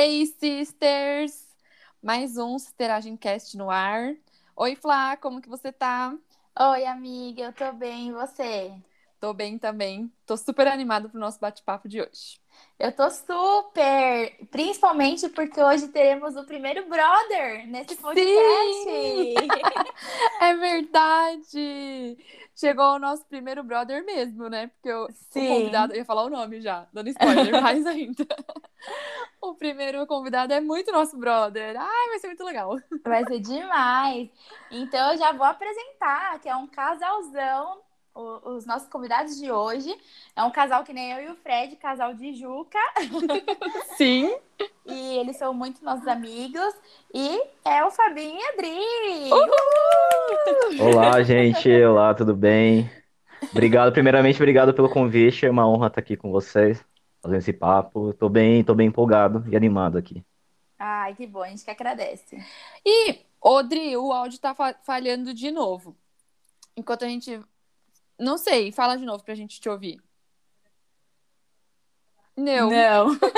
Hey, sisters! Mais um Sisteragem Cast no ar. Oi, Flá, como que você tá? Oi, amiga, eu tô bem, e você? Tô bem também. Tô super animada pro nosso bate-papo de hoje. Eu tô super, principalmente porque hoje teremos o primeiro brother nesse podcast. Sim! é verdade! Chegou o nosso primeiro brother mesmo, né? Porque eu, Sim. o convidado, eu ia falar o nome já, dando spoiler, mais ainda. o primeiro convidado é muito nosso brother. Ai, vai ser muito legal. Vai ser demais. Então eu já vou apresentar, que é um casalzão. O- Os nossos convidados de hoje é um casal que nem eu e o Fred, casal de Juca, Sim! e eles são muito nossos amigos. E é o Fabinho e a Adri. Olá, gente. Olá, tudo bem? Obrigado, primeiramente, obrigado pelo convite. É uma honra estar aqui com vocês, fazendo esse papo. Tô bem, tô bem empolgado e animado aqui. Ai, que bom, a gente que agradece. E, Odri, o áudio tá fa- falhando de novo. Enquanto a gente. Não sei, fala de novo pra gente te ouvir. Não. Não.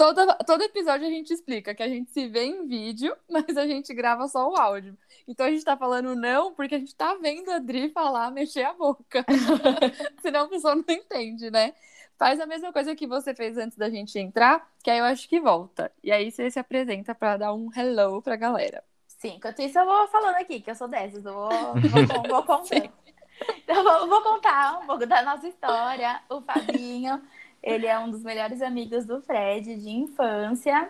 Todo, todo episódio a gente explica que a gente se vê em vídeo, mas a gente grava só o áudio. Então a gente tá falando não porque a gente tá vendo a Adri falar, mexer a boca. Senão a pessoa não entende, né? Faz a mesma coisa que você fez antes da gente entrar, que aí eu acho que volta. E aí você se apresenta pra dar um hello pra galera. Sim, enquanto isso eu vou falando aqui, que eu sou dessas, eu vou, vou, vou contando. Então, eu vou, vou contar um pouco da nossa história. O Fabinho, ele é um dos melhores amigos do Fred de infância.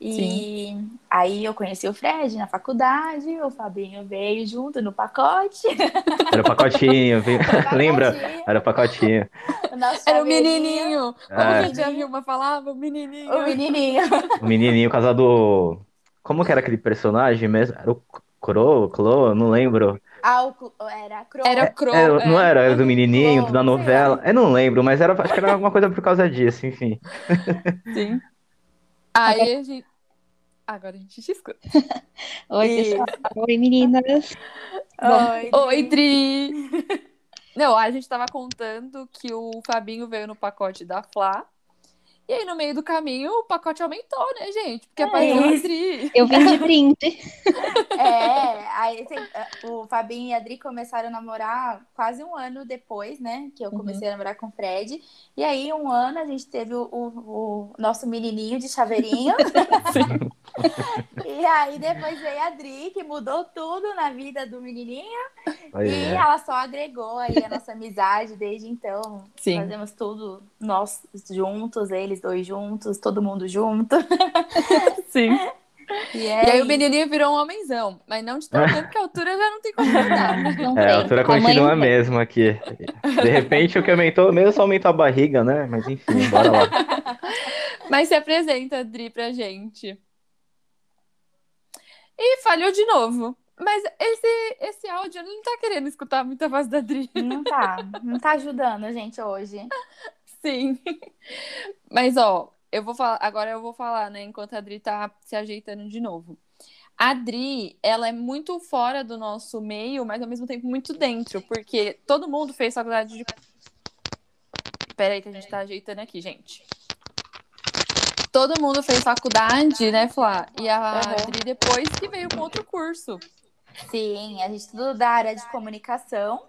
E aí eu conheci o Fred na faculdade, o Fabinho veio junto no pacote. Era o pacotinho, viu? pacotinho. lembra? Era o pacotinho. O Era o menininho! Como É. que a tia Vilma falava? O menininho. O menininho. O menininho casado. Como que era aquele personagem mesmo? Era o Cro, Clo, não lembro. Ah, o era Crow. Era o Crow. Era- não é. era? Era do menininho, Clo, da novela. Eu não lembro, mas era, acho que era alguma coisa por causa disso, enfim. Sim. Aí a gente. Agora a gente te escuta. Oi, pessoal. Oi, meninas. Oi, Oi, Dri! Não, a gente tava contando que o Fabinho veio no pacote da Flá. E aí, no meio do caminho, o pacote aumentou, né, gente? Porque apareceu a isso. Dri. Eu vim de brinde. É, aí tem- o Fabinho e a Adri começaram a namorar quase um ano depois, né? Que eu Uhum. comecei a namorar com o Fred. E aí, um ano, a gente teve o, o- o nosso menininho de chaveirinho. e aí, depois veio a Adri, que mudou tudo na vida do menininho. E é. ela só agregou aí a nossa amizade desde então. Sim. Fazemos tudo nós juntos, eles dois juntos, todo mundo junto. Sim. E, E é aí, o menininho virou um homenzão. Mas não de tamanho, porque a altura já não tem como mudar. né? Não É, a altura continua a mesma aqui. De repente, o que aumentou mesmo só aumentou a barriga, né? Mas enfim, bora lá. Mas se apresenta, Dri, pra gente. E falhou de novo. Mas esse, esse áudio ele não tá querendo escutar muita voz da Dri. Não tá, não tá ajudando a gente hoje. Sim. Mas, ó, eu vou falar, agora eu vou falar, né, enquanto a Adri tá se ajeitando de novo. A Adri, ela é muito fora do nosso meio, mas ao mesmo tempo muito dentro, porque todo mundo fez faculdade de. Peraí, que a gente tá ajeitando aqui, gente. Todo mundo fez faculdade, né, Flá? E a. Adri depois que veio com outro curso. Sim, a gente tudo da área de comunicação.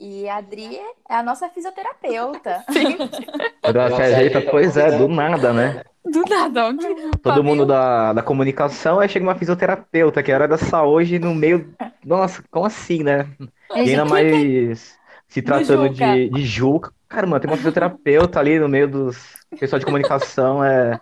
E a Adri é a nossa fisioterapeuta. Quando ela se ajeita, pois é, do nada, né? Do nada, onde Todo mundo da, da comunicação, aí chega uma fisioterapeuta, que era da saúde no meio. Nossa, como assim, né? E ainda mais se tratando de, de Juca. Caramba, tem uma fisioterapeuta ali no meio dos pessoal de comunicação, é,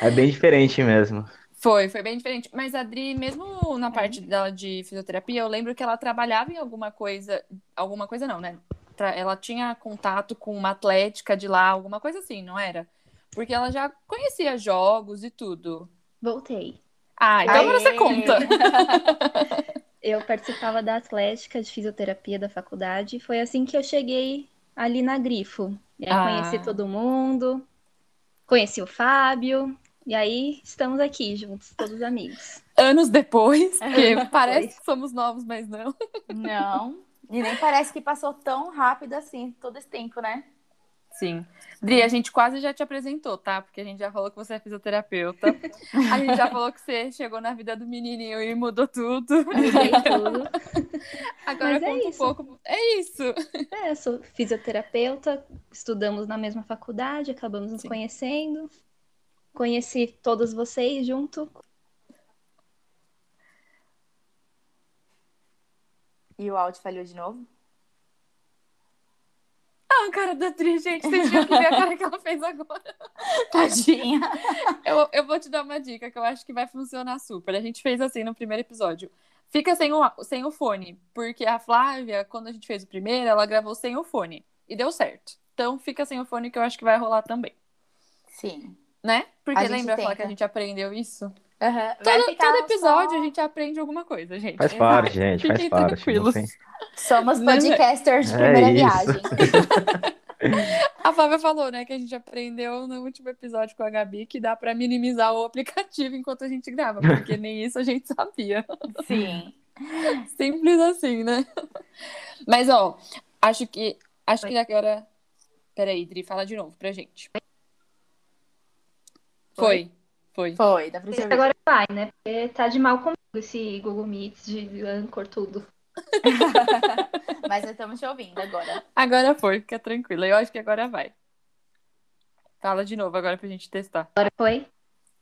é bem diferente mesmo. Foi, foi bem diferente. Mas a Adri, mesmo na parte dela de fisioterapia, eu lembro que ela trabalhava em alguma coisa. Alguma coisa não, né? Ela tinha contato com uma atlética de lá, alguma coisa assim, não era? Porque ela já conhecia jogos e tudo. Voltei. Ah, então agora você Aê! conta. Eu participava da Atlética de Fisioterapia da faculdade. e Foi assim que eu cheguei ali na Grifo. Aí Ah. conheci todo mundo, conheci o Fábio. E aí estamos aqui juntos, todos amigos. Anos depois, porque parece que somos novos, mas não. Não. E nem parece que passou tão rápido assim todo esse tempo, né? Sim. Dri, a gente quase já te apresentou, tá? Porque a gente já falou que você é fisioterapeuta. A gente já falou que você chegou na vida do menininho e mudou tudo. Mudei tudo. Agora Mas é conta um isso. pouco. É isso. É, eu sou fisioterapeuta, estudamos na mesma faculdade, acabamos nos Sim. conhecendo. Conheci todos vocês junto. E o áudio falhou de novo? Ah, a cara da Dri, gente. Vocês viram que ver a cara que ela fez agora. Tadinha. Eu, eu vou te dar uma dica que eu acho que vai funcionar super. A gente fez assim no primeiro episódio. Fica sem o, sem o fone, porque a Flávia, quando a gente fez o primeiro, ela gravou sem o fone. E deu certo. Então fica sem o fone que eu acho que vai rolar também. Sim. Né? Porque A lembra falar que a gente aprendeu isso? Vai Todo, todo episódio só- a gente aprende alguma coisa, gente. Faz Exato. parte, gente, faz Fiquem parte. tranquilos. Somos é- podcasters de É primeira isso. viagem. A Flávia falou, né, que a gente aprendeu no último episódio com a Gabi que dá pra minimizar o aplicativo enquanto a gente grava, porque nem isso a gente sabia. Sim. Simples assim, né? Mas, ó, acho que. Acho que agora. Peraí, Dri, fala de novo pra gente. Foi. Foi. Foi, dá pra você ouvir. Agora vai, né? Porque tá de mal comigo esse Google Meet de Anchor, tudo. Mas nós estamos te ouvindo agora. Agora foi, fica tranquila. Eu acho que agora vai. Fala de novo agora pra gente testar. Agora foi.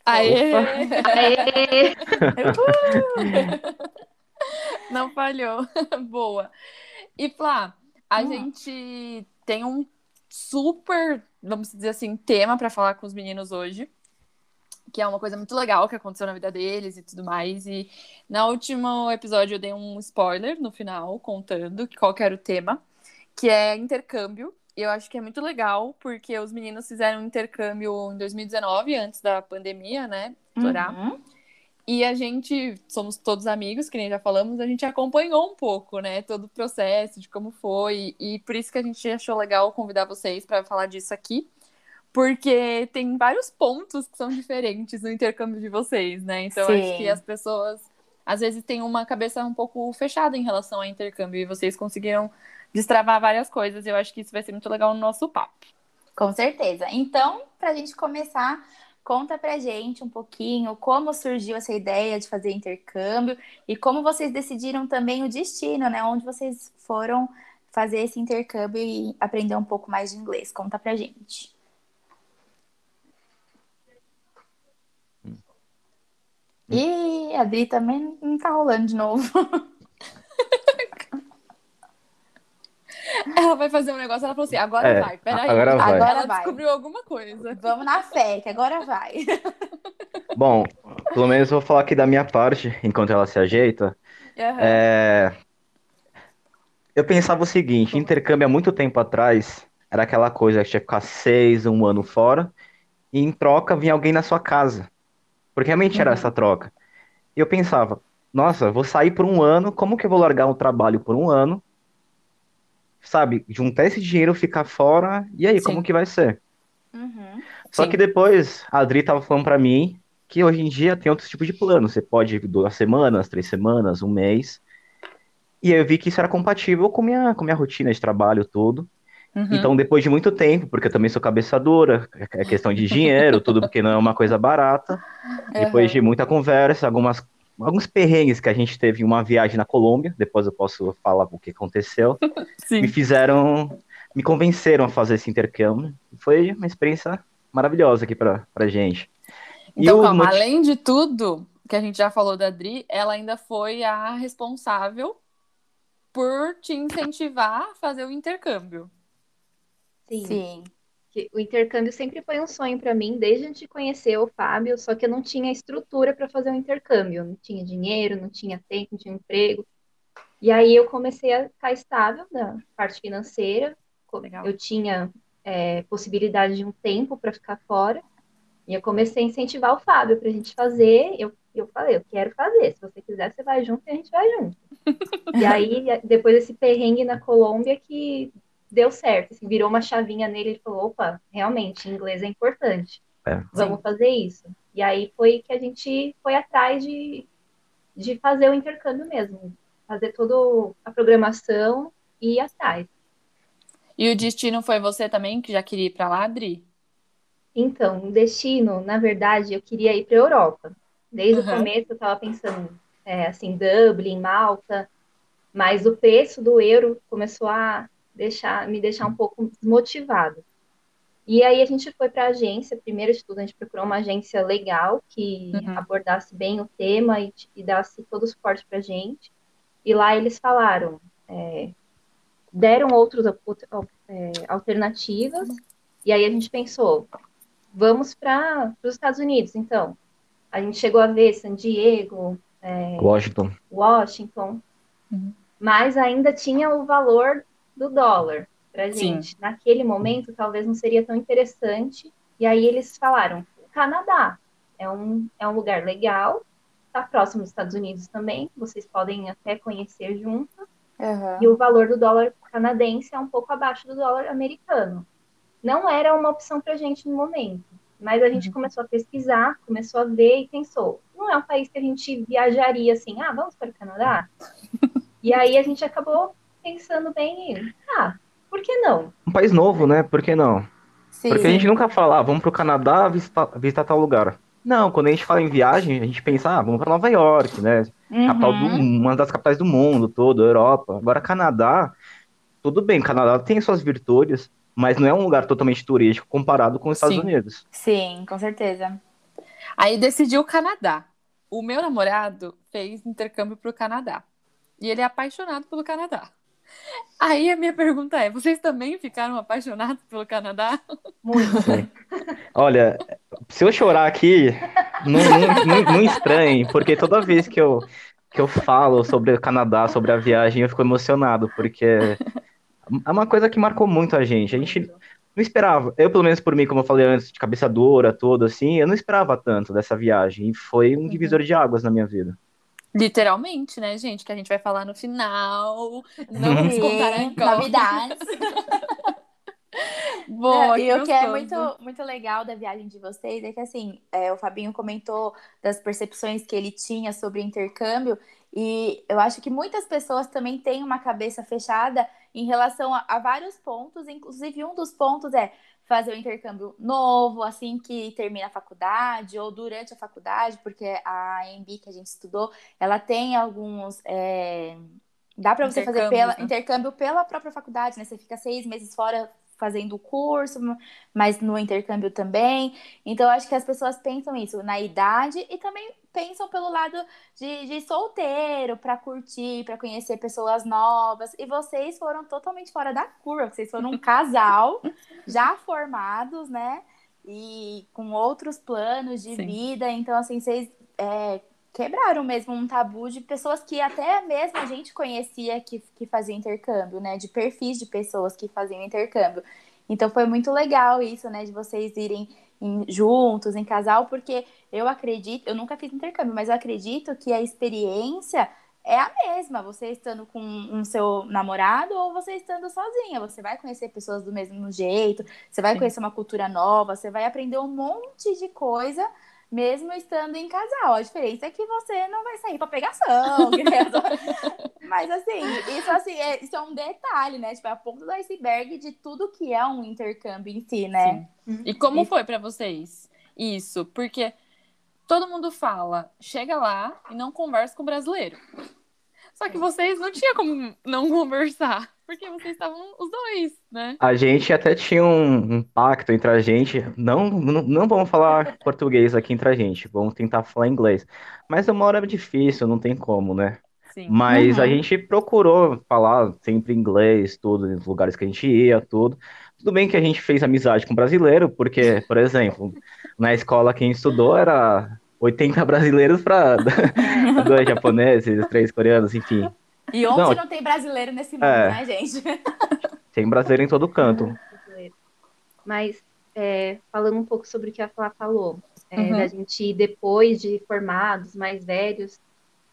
Aê! Aê! Não falhou. Boa. E Flá, a Hum. gente tem um super, vamos dizer assim, tema pra falar com os meninos hoje. Que é uma coisa muito legal que aconteceu na vida deles e tudo mais. E no último episódio eu dei um spoiler no final, contando qual que era o tema, que é intercâmbio. E eu acho que é muito legal, porque os meninos fizeram um intercâmbio em 2019, antes da pandemia, né? Estourar. Uhum. E a gente, somos todos amigos, que nem já falamos, a gente acompanhou um pouco, né, todo o processo de como foi, e por isso que a gente achou legal convidar vocês para falar disso aqui, porque tem vários pontos que são diferentes no intercâmbio de vocês, né? Então Sim. acho que as pessoas às vezes têm uma cabeça um pouco fechada em relação ao intercâmbio e vocês conseguiram destravar várias coisas. e Eu acho que isso vai ser muito legal no nosso papo. Com certeza. Então, pra gente começar, conta pra gente um pouquinho como surgiu essa ideia de fazer intercâmbio e como vocês decidiram também o destino, né? Onde vocês foram fazer esse intercâmbio e aprender um pouco mais de inglês. Conta pra gente. E a Dri também não tá rolando de novo. Ela vai fazer um negócio, ela falou assim: agora É, vai, peraí. agora vai. Agora ela vai. descobriu alguma coisa. Vamos na fé, que agora vai. Bom, pelo menos eu vou falar aqui da minha parte, enquanto ela se ajeita. É, Eu pensava o seguinte, intercâmbio há muito tempo atrás era aquela coisa que tinha que ficar seis, um ano fora, e em troca vinha alguém na sua casa. Porque realmente era Uhum. essa troca. E eu pensava, nossa, vou sair por um ano, como que eu vou largar um trabalho por um ano? Sabe, juntar esse dinheiro, ficar fora, e aí, Sim. como que vai ser? Uhum. Só Sim. que depois a Adri tava falando pra mim que hoje em dia tem outros tipos de plano. Você pode ir duas semanas, três semanas, um mês. E aí eu vi que isso era compatível com minha, com minha rotina de trabalho todo. Uhum. Então, depois de muito tempo, porque eu também sou cabeça dura, é questão de dinheiro, tudo porque não é uma coisa barata. Depois de muita conversa, algumas, alguns perrengues que a gente teve em uma viagem na Colômbia, depois eu posso falar o que aconteceu, me fizeram, me convenceram a fazer esse intercâmbio. Foi uma experiência maravilhosa aqui pra, pra gente. E Então, o calma, moti- além de tudo que a gente já falou da Dri, ela ainda foi a responsável por te incentivar a fazer o intercâmbio. Sim. Sim. o intercâmbio sempre foi um sonho para mim, desde antes de conhecer o Fábio, só que eu não tinha estrutura para fazer um intercâmbio, não tinha dinheiro, não tinha tempo, não tinha emprego. E aí eu comecei a ficar estável na parte financeira, Legal. eu tinha é, possibilidade de um tempo para ficar fora, e eu comecei a incentivar o Fábio para a gente fazer. Eu, eu falei, eu quero fazer, se você quiser, você vai junto e a gente vai junto. E aí, depois desse perrengue na Colômbia, que deu certo, assim, virou uma chavinha nele, ele falou, opa, realmente, inglês é importante, É. vamos fazer isso. E aí foi que a gente foi atrás de, de fazer o intercâmbio mesmo, fazer toda a programação e ir atrás. E o destino foi você também, que já queria ir para lá, Adri? Então, o destino, na verdade, eu queria ir para a Europa. Desde uhum. o começo eu estava pensando, é, assim, Dublin, Malta, mas o preço do euro começou a deixar, me deixar um pouco desmotivado. E aí a gente foi para a agência, primeiro de tudo, a gente procurou uma agência legal que uhum. abordasse bem o tema e, e desse todo o suporte para a gente. E lá eles falaram, é, deram outras é, alternativas, e aí a gente pensou, vamos para os Estados Unidos, então. A gente chegou a ver San Diego, é, Washington, Washington uhum. mas ainda tinha o valor do dólar para gente. Sim. Naquele momento, talvez não seria tão interessante. E aí eles falaram, Canadá é um, é um lugar legal, está próximo dos Estados Unidos também, vocês podem até conhecer juntos. Uhum. E o valor do dólar canadense é um pouco abaixo do dólar americano. Não era uma opção para a gente no momento, mas a gente uhum. começou a pesquisar, começou a ver e pensou: não é um país que a gente viajaria assim, ah, vamos para o Canadá? e aí a gente acabou pensando bem em, ah, por que não? Um país novo, né? Por que não? Sim. Porque a gente nunca fala, ah, vamos para o Canadá visitar, visitar tal lugar. Não, quando a gente fala em viagem, a gente pensa, ah, vamos para Nova York, né? Uhum. Capital do, uma das capitais do mundo todo, Europa. Agora, Canadá, tudo bem, Canadá tem suas virtudes, mas não é um lugar totalmente turístico comparado com os Estados Sim. Unidos. Sim, com certeza. Aí decidiu o Canadá. O meu namorado fez intercâmbio para o Canadá. E ele é apaixonado pelo Canadá. Aí a minha pergunta é: vocês também ficaram apaixonados pelo Canadá? Muito. Olha, se eu chorar aqui, não, não, não, não estranhe, porque toda vez que eu, que eu falo sobre o Canadá, sobre a viagem, eu fico emocionado, porque é uma coisa que marcou muito a gente. A gente não esperava. Eu, pelo menos por mim, como eu falei antes, de cabeça dura, todo assim, eu não esperava tanto dessa viagem. E foi um divisor de águas na minha vida. Literalmente, né, gente? Que a gente vai falar no final. Não vamos contar novidades. Boa, e o que é muito, muito legal da viagem de vocês é que, assim, é, o Fabinho comentou das percepções que ele tinha sobre intercâmbio, e eu acho que muitas pessoas também têm uma cabeça fechada em relação a, a vários pontos, inclusive um dos pontos é fazer o um intercâmbio novo assim que termina a faculdade ou durante a faculdade, porque a AMB que a gente estudou, ela tem alguns. É... Dá para você fazer pela, né? intercâmbio pela própria faculdade, né? Você fica seis meses fora fazendo o curso, mas no intercâmbio também. Então, acho que as pessoas pensam isso na idade e também pensam pelo lado de, de solteiro, para curtir, para conhecer pessoas novas. E vocês foram totalmente fora da curva, vocês foram um casal já formados, né? E com outros planos de Sim. vida. Então, assim, vocês é, quebraram mesmo um tabu de pessoas que até mesmo a gente conhecia que, que faziam intercâmbio, né? De perfis de pessoas que faziam intercâmbio. Então foi muito legal isso, né? De vocês irem em, juntos, em casal, porque eu acredito, eu nunca fiz intercâmbio, mas eu acredito que a experiência é a mesma, você estando com um seu namorado ou você estando sozinha. Você vai conhecer pessoas do mesmo jeito, você vai Sim. conhecer uma cultura nova, você vai aprender um monte de coisa mesmo estando em casal. A diferença é que você não vai sair pra pegação. Mas assim, isso assim, é, isso é um detalhe, né? Tipo, é a ponta do iceberg de tudo que é um intercâmbio em si, né? Sim. E como foi para vocês isso? Porque todo mundo fala, chega lá e não conversa com o brasileiro. Só que vocês não tinham como não conversar, porque vocês estavam os dois, né? A gente até tinha um, um pacto entre a gente. Não, não, não vamos falar português aqui entre a gente, vamos tentar falar inglês. Mas uma hora é difícil, não tem como, né? Sim. Mas uhum. a gente procurou falar sempre inglês, tudo, nos lugares que a gente ia, tudo. Tudo bem que a gente fez amizade com brasileiro, porque, por exemplo, na escola quem estudou era 80 brasileiros para dois japoneses, três coreanos, enfim. E onde não, não tem brasileiro nesse mundo, é, né, gente? Tem brasileiro em todo canto. Mas, é, falando um pouco sobre o que a Flá falou, é, uhum. da gente, depois de formados, mais velhos,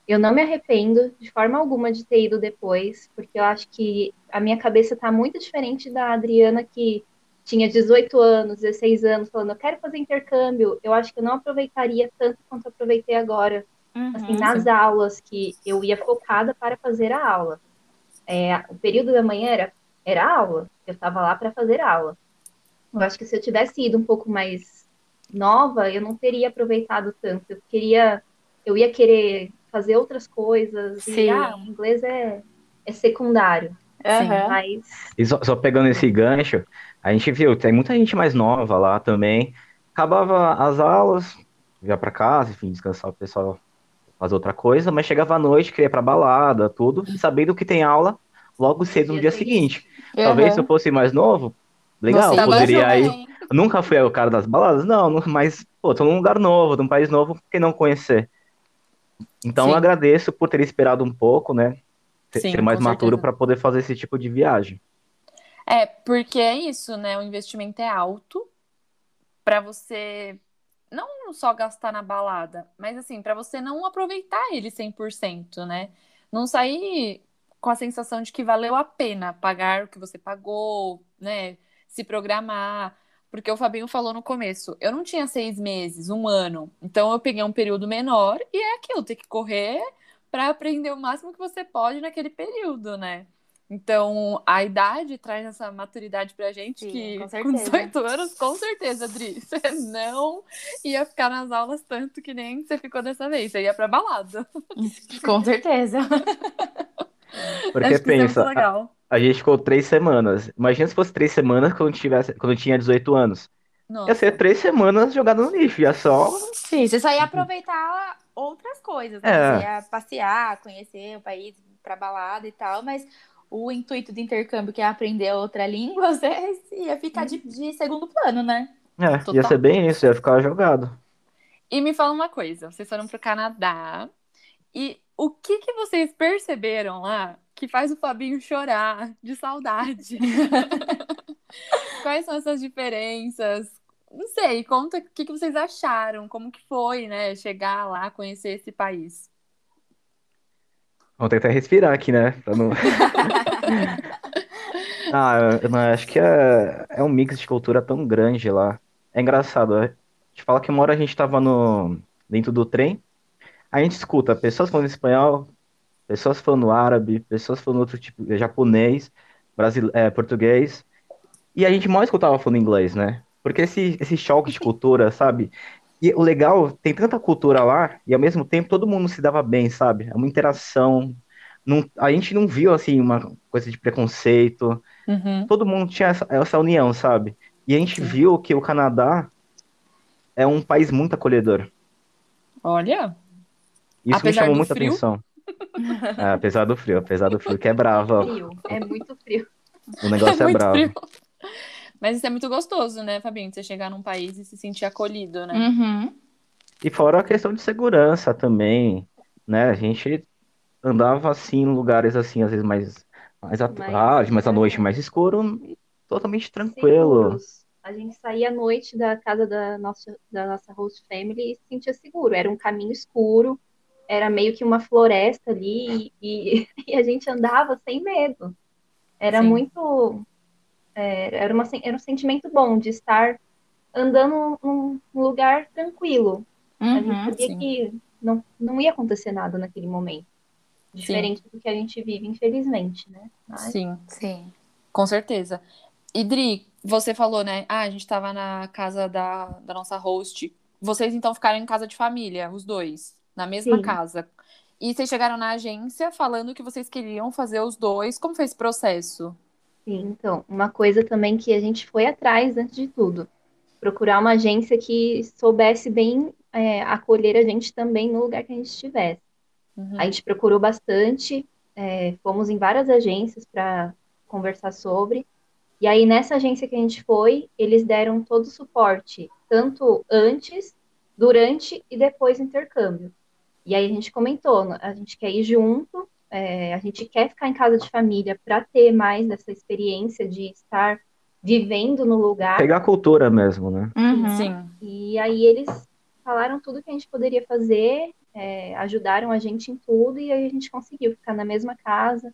eu não me arrependo de forma alguma de ter ido depois, porque eu acho que a minha cabeça está muito diferente da Adriana, que tinha 18 anos, 16 anos, falando, eu quero fazer intercâmbio, eu acho que eu não aproveitaria tanto quanto aproveitei agora, uhum, assim, nas sim. aulas, que eu ia focada para fazer a aula. É, o período da manhã era era aula. Eu estava lá para fazer aula. Eu acho que se eu tivesse ido um pouco mais nova, eu não teria aproveitado tanto. Eu queria, eu ia querer fazer outras coisas. Sim. E, ah, o inglês é, é secundário. Uhum. Mas... E só, só, pegando esse gancho, a gente viu, tem muita gente mais nova lá também. Acabava as aulas, ia para casa, enfim, descansar o pessoal fazer outra coisa, mas chegava à noite, queria ir pra balada, tudo, e sabendo que tem aula logo cedo no dia seguinte. Uhum. Talvez se eu fosse mais novo, legal, Nossa, poderia ir. Nunca fui o cara das baladas, não, mas, pô, tô num lugar novo, num país novo, por que não conhecer? Então Sim. eu agradeço por ter esperado um pouco, né? Sim, ser mais maturo para poder fazer esse tipo de viagem. É, porque é isso, né? O investimento é alto para você não só gastar na balada, mas assim, para você não aproveitar ele 100%, né? Não sair com a sensação de que valeu a pena pagar o que você pagou, né? Se programar. Porque o Fabinho falou no começo, eu não tinha seis meses, um ano. Então eu peguei um período menor e é aquilo, tem que correr para aprender o máximo que você pode naquele período, né? Então, a idade traz essa maturidade pra gente Sim, que com, com 18 anos, com certeza, Adri, você não ia ficar nas aulas tanto que nem você ficou dessa vez, você ia pra balada. Com certeza. Porque é pensa, é a, a, gente ficou três semanas. Imagina se fosse três semanas quando, tivesse, quando tinha 18 anos. Nossa. Ia ser três semanas jogado no lixo, ia só. Sim, você só ia aproveitar outras coisas, né? É. Você ia passear, conhecer o país, pra balada e tal, mas o intuito do intercâmbio, que é aprender outra língua, você ia ficar de, de segundo plano, né? É, Total. ia ser bem isso, ia ficar jogado. E me fala uma coisa, vocês foram pro Canadá e o que que vocês perceberam lá que faz o Fabinho chorar de saudade? Quais são essas diferenças? Não sei, conta o que, que vocês acharam, como que foi, né, chegar lá, conhecer esse país. Vamos tentar respirar aqui, né? Pra não... ah, eu, acho que é, é um mix de cultura tão grande lá. É engraçado. A gente fala que uma hora a gente tava no, dentro do trem, a gente escuta pessoas falando espanhol, pessoas falando árabe, pessoas falando outro tipo, japonês, brasil, é, português, e a gente mal escutava falando inglês, né? Porque esse, esse choque de cultura, sabe? E o legal, tem tanta cultura lá, e ao mesmo tempo todo mundo se dava bem, sabe? É uma interação. Não, a gente não viu, assim, uma coisa de preconceito. Uhum. Todo mundo tinha essa, essa, união, sabe? E a gente Sim. viu que o Canadá é um país muito acolhedor. Olha. Isso apesar me chamou muita frio? atenção. É, apesar do frio, apesar do frio, que é bravo. Frio, é muito frio. O negócio é, é bravo. Frio. Mas isso é muito gostoso, né, Fabinho? Você chegar num país e se sentir acolhido, né? Uhum. E fora a questão de segurança também, né? A gente andava assim em lugares assim, às vezes mais, mais à tarde, mais à noite, mais escuro, totalmente tranquilo. Seguros. A gente saía à noite da casa da nossa, da nossa host family e se sentia seguro. Era um caminho escuro, era meio que uma floresta ali e, e a gente andava sem medo. Era Sim. muito era, uma, era um sentimento bom de estar andando num, num lugar tranquilo. Uhum, a gente uhum, sabia sim. que não, não ia acontecer nada naquele momento. Diferente sim. do que a gente vive, infelizmente, né? Mas... Sim, sim. Com certeza. Idri, você falou, né? Ah, a gente estava na casa da, da nossa host. Vocês então ficaram em casa de família, os dois, na mesma sim. casa. E vocês chegaram na agência falando que vocês queriam fazer os dois. Como foi esse processo? Sim, então, uma coisa também que a gente foi atrás antes de tudo, procurar uma agência que soubesse bem é, acolher a gente também no lugar que a gente estivesse. Uhum. A gente procurou bastante, é, fomos em várias agências para conversar sobre, e aí nessa agência que a gente foi, eles deram todo o suporte, tanto antes, durante e depois do intercâmbio. E aí a gente comentou, a gente quer ir junto, é, a gente quer ficar em casa de família para ter mais dessa experiência de estar vivendo no lugar. Pegar a cultura mesmo, né? Uhum. Sim. E aí eles falaram tudo que a gente poderia fazer, é, ajudaram a gente em tudo e aí a gente conseguiu ficar na mesma casa.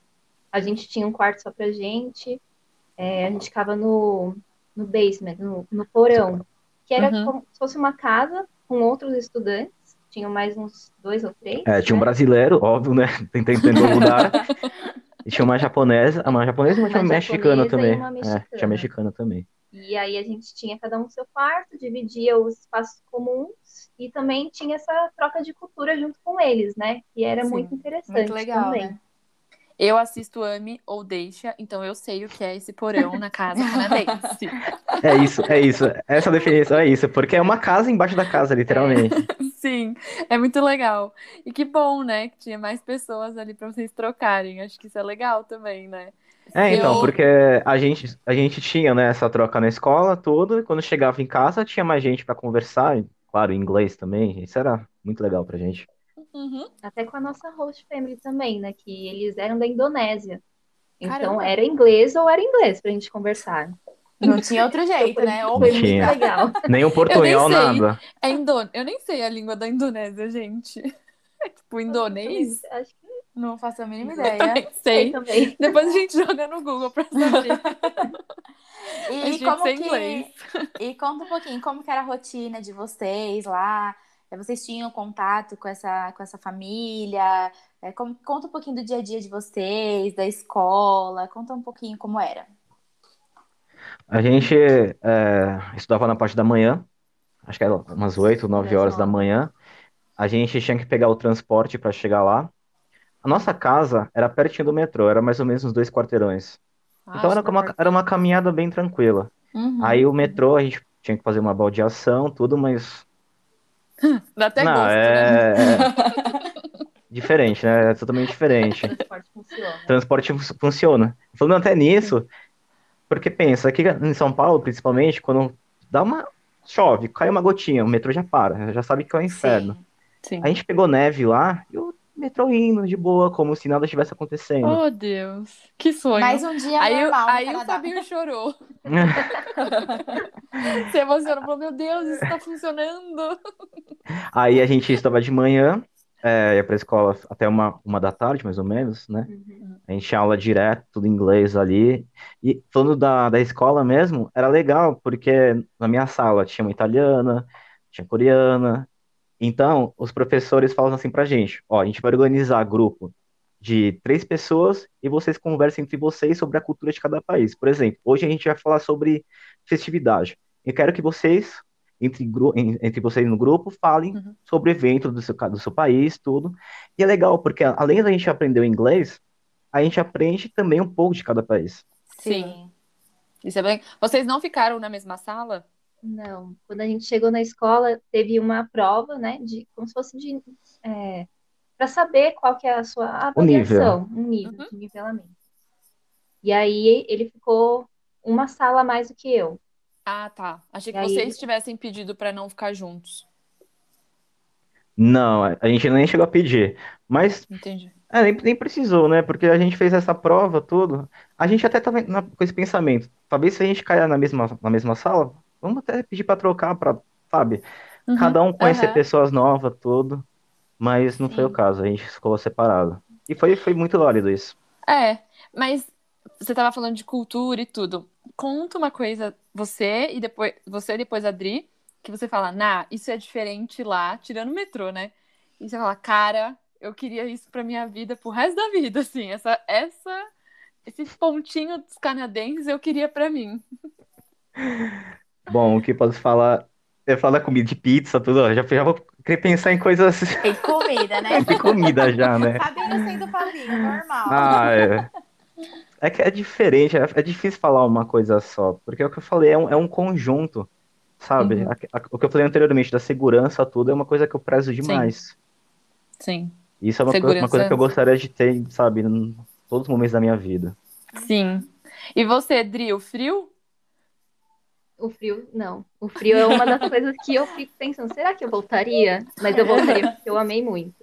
A gente tinha um quarto só pra gente. É, a gente ficava no, no basement, no, no porão, que era uhum. como se fosse uma casa com outros estudantes tinham mais uns dois ou três. É, tinha um né? brasileiro, óbvio, né? Tentando mudar. E tinha uma japonesa, uma japonesa e uma, uma mexicana também. Uma mexicana. É, tinha mexicana também. E aí a gente tinha cada um seu quarto, dividia os espaços comuns e também tinha essa troca de cultura junto com eles, né? Que era Sim, muito interessante muito legal, também. Né? Eu assisto Ame ou Deixa, então eu sei o que é esse porão na casa canadense. É isso, é isso. Essa definição é isso, porque é uma casa embaixo da casa, literalmente. Sim, é muito legal. E que bom, né, que tinha mais pessoas ali para vocês trocarem. Acho que isso é legal também, né? É, então, eu... porque a gente, a gente tinha, né, essa troca na escola, tudo, e quando chegava em casa tinha mais gente para conversar, claro, em inglês também. Isso era muito legal pra gente. Uhum. Até com a nossa host family também, né? Que eles eram da Indonésia. Então Caramba. era inglês ou era inglês pra gente conversar. Não tinha outro jeito, né? Ou muito legal. Nem um portunhol, nada. É Indo... Eu nem sei a língua da Indonésia, gente. É tipo indonês? Acho que não faço a mínima ideia. Também sei. também. Depois a gente joga no Google pra saber. e, como que... e conta um pouquinho como que era a rotina de vocês lá. É, vocês tinham contato com essa, com essa família? É, como, conta um pouquinho do dia a dia de vocês, da escola, conta um pouquinho como era. A gente é, estudava na parte da manhã, acho que era umas 8, 9 horas da manhã. A gente tinha que pegar o transporte para chegar lá. A nossa casa era pertinho do metrô, era mais ou menos uns dois quarteirões. Ah, então era uma, era uma caminhada bem tranquila. Uhum. Aí o metrô, a gente tinha que fazer uma baldeação, tudo, mas Dá até Não, gosto, é... né? diferente, né? É totalmente diferente. Transporte funciona. Transporte funciona. Falando até nisso, porque pensa, aqui em São Paulo, principalmente, quando dá uma. chove, cai uma gotinha, o metrô já para, já sabe que é o um inferno. Sim. Sim. A gente pegou neve lá e o metrô indo de boa, como se nada estivesse acontecendo. Oh, Deus. Que sonho. Mais um dia aí, normal Aí o Fabinho chorou. Você emocionou, falou, meu Deus, isso tá funcionando. Aí a gente estava de manhã, é, ia pra escola até uma, uma da tarde, mais ou menos, né? Uhum. A gente tinha aula direto, tudo em inglês ali. E falando da, da escola mesmo, era legal, porque na minha sala tinha uma italiana, tinha coreana, então, os professores falam assim pra gente: ó, a gente vai organizar grupo de três pessoas e vocês conversem entre vocês sobre a cultura de cada país. Por exemplo, hoje a gente vai falar sobre festividade. Eu quero que vocês, entre, entre vocês no grupo, falem uhum. sobre evento do seu, do seu país, tudo. E é legal, porque além da gente aprender o inglês, a gente aprende também um pouco de cada país. Sim. Isso é bem... Vocês não ficaram na mesma sala? Não. Quando a gente chegou na escola, teve uma prova, né, de como se fosse de é, para saber qual que é a sua avaliação, um nível, um nível uhum. de nivelamento. E aí ele ficou uma sala a mais do que eu. Ah, tá. Achei que e vocês aí... tivessem pedido para não ficar juntos. Não, a gente nem chegou a pedir. Mas Entendi. É, nem, nem precisou, né? Porque a gente fez essa prova, tudo. A gente até tava na, com esse pensamento. Talvez se a gente cair na mesma, na mesma sala, Vamos até pedir para trocar, para, sabe? Uhum, Cada um conhecer uhum. pessoas novas, tudo. Mas não Sim. foi o caso, a gente ficou separado. E foi, foi muito válido isso. É, mas você estava falando de cultura e tudo. Conta uma coisa, você e depois você e depois a Adri, que você fala, nah, isso é diferente lá, tirando o metrô, né? E você fala, cara, eu queria isso pra minha vida pro resto da vida, assim, essa, essa, esse pontinho dos canadenses eu queria para mim. Bom, o que posso falar? Eu falo da comida de pizza, tudo. Já, já vou querer pensar em coisas. Tem comida, né? Tem comida já, né? Fabinho sendo Fabinho, normal. Ah, é. É que é diferente, é, é, difícil falar uma coisa só, porque é o que eu falei, é um, é um conjunto, sabe? Uhum. A, a, o que eu falei anteriormente da segurança, tudo, é uma coisa que eu prezo demais. Sim. Sim. Isso é uma, coisa, uma coisa que eu gostaria de ter, sabe, em todos os momentos da minha vida. Sim. E você, Dri, o frio? O frio, não. O frio é uma das coisas que eu fico pensando, será que eu voltaria? Mas eu voltaria porque eu amei muito.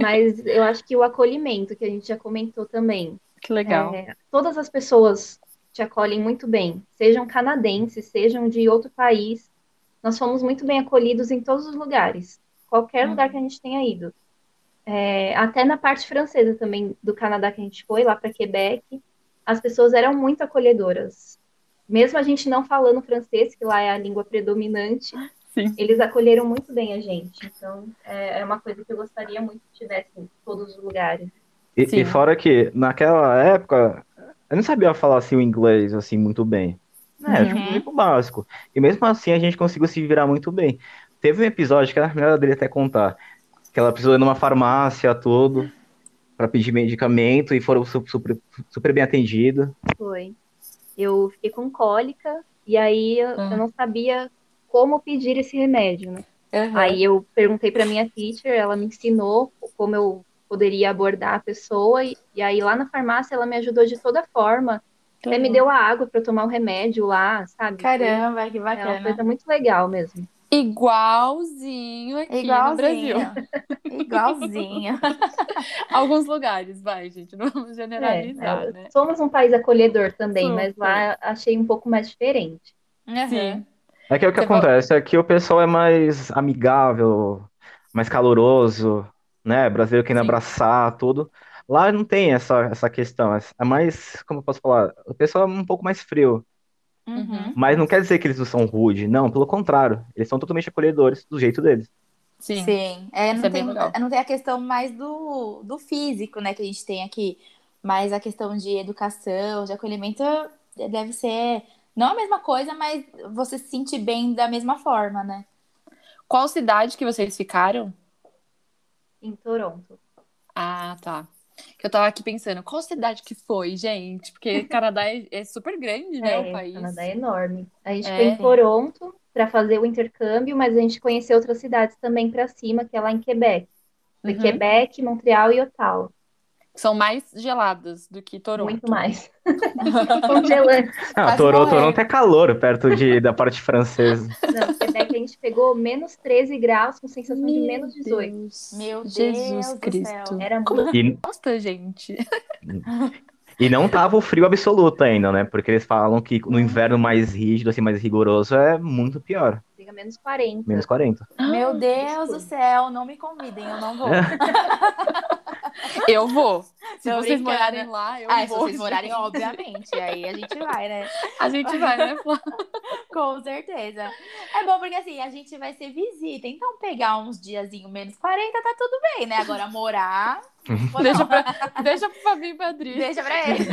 Mas eu acho que o acolhimento, que a gente já comentou também. Que legal. É, todas as pessoas te acolhem muito bem, sejam canadenses, sejam de outro país. Nós fomos muito bem acolhidos em todos os lugares, qualquer lugar que a gente tenha ido. É, até na parte francesa também do Canadá que a gente foi, lá para Quebec, as pessoas eram muito acolhedoras mesmo a gente não falando francês, que lá é a língua predominante, Sim. eles acolheram muito bem a gente. Então, é, é uma coisa que eu gostaria muito que tivesse em todos os lugares. E, e, fora que, naquela época, eu não sabia falar assim o inglês assim muito bem. É, tipo, uhum. tipo, o básico. E mesmo assim a gente conseguiu se virar muito bem. Teve um episódio que era melhor dele até contar. Que ela precisou ir numa farmácia todo para pedir medicamento e foram super, super bem atendidos. Foi. Eu fiquei com cólica e aí eu, uhum. eu não sabia como pedir esse remédio, né? Uhum. Aí eu perguntei para minha teacher, ela me ensinou como eu poderia abordar a pessoa e, e aí lá na farmácia ela me ajudou de toda forma. Até me deu a água para tomar o remédio lá, sabe? Caramba, que bacana. É uma coisa muito legal mesmo. Igualzinho aqui Igualzinho. no Brasil. Igualzinho. Alguns lugares, vai, gente, não vamos generalizar, é, né? Somos um país acolhedor também, Super. mas lá achei um pouco mais diferente. Uhum. Sim. É que o que Você acontece, aqui o pessoal é mais amigável, mais caloroso, né? Brasileiro querendo abraçar, tudo. Lá não tem essa, essa questão. É mais, como eu posso falar, o pessoal é um pouco mais frio. Uhum. Mas não quer dizer que eles não são rude, não, pelo contrário. Eles são totalmente acolhedores do jeito deles. Sim. Sim. É, não, é tem, não tem a questão mais do, do físico, né, que a gente tem aqui. Mas a questão de educação, de acolhimento, deve ser não a mesma coisa, mas você se sentir bem da mesma forma, né? Qual cidade que vocês ficaram? Em Toronto. Ah, tá. Que eu tava aqui pensando, qual cidade que foi, gente? Porque Canadá é, é super grande, né, é, o país. Canadá é enorme. A gente é. foi em Toronto para fazer o intercâmbio, mas a gente conheceu outras cidades também para cima, que é lá em Quebec. Uhum. Quebec, Montreal e Ottawa são mais geladas do que Toronto. Muito mais. Congelante. Ah, Toronto, Toronto é calor perto de, da parte francesa. Não, gente pegou menos 13 graus com sensação Meu de menos 18. Deus. Meu Deus Jesus Cristo. Era muito. E... Nossa, gente. E não tava o frio absoluto ainda, né? Porque eles falam que no inverno mais rígido, assim, mais rigoroso, é muito pior. Fica menos 40. Menos 40. Meu ah, Deus do céu, não me convidem, eu não vou. Eu vou. Se Tô vocês morarem lá, eu ah, vou. Se vocês morarem, obviamente. Aí a gente vai, né? A gente vai, né, Com certeza. É bom porque assim, a gente vai ser visita. Então, pegar uns diazinho menos 40, tá tudo bem, né? Agora, morar. deixa, pra, deixa pro Fabinho e Adri. Deixa pra ele.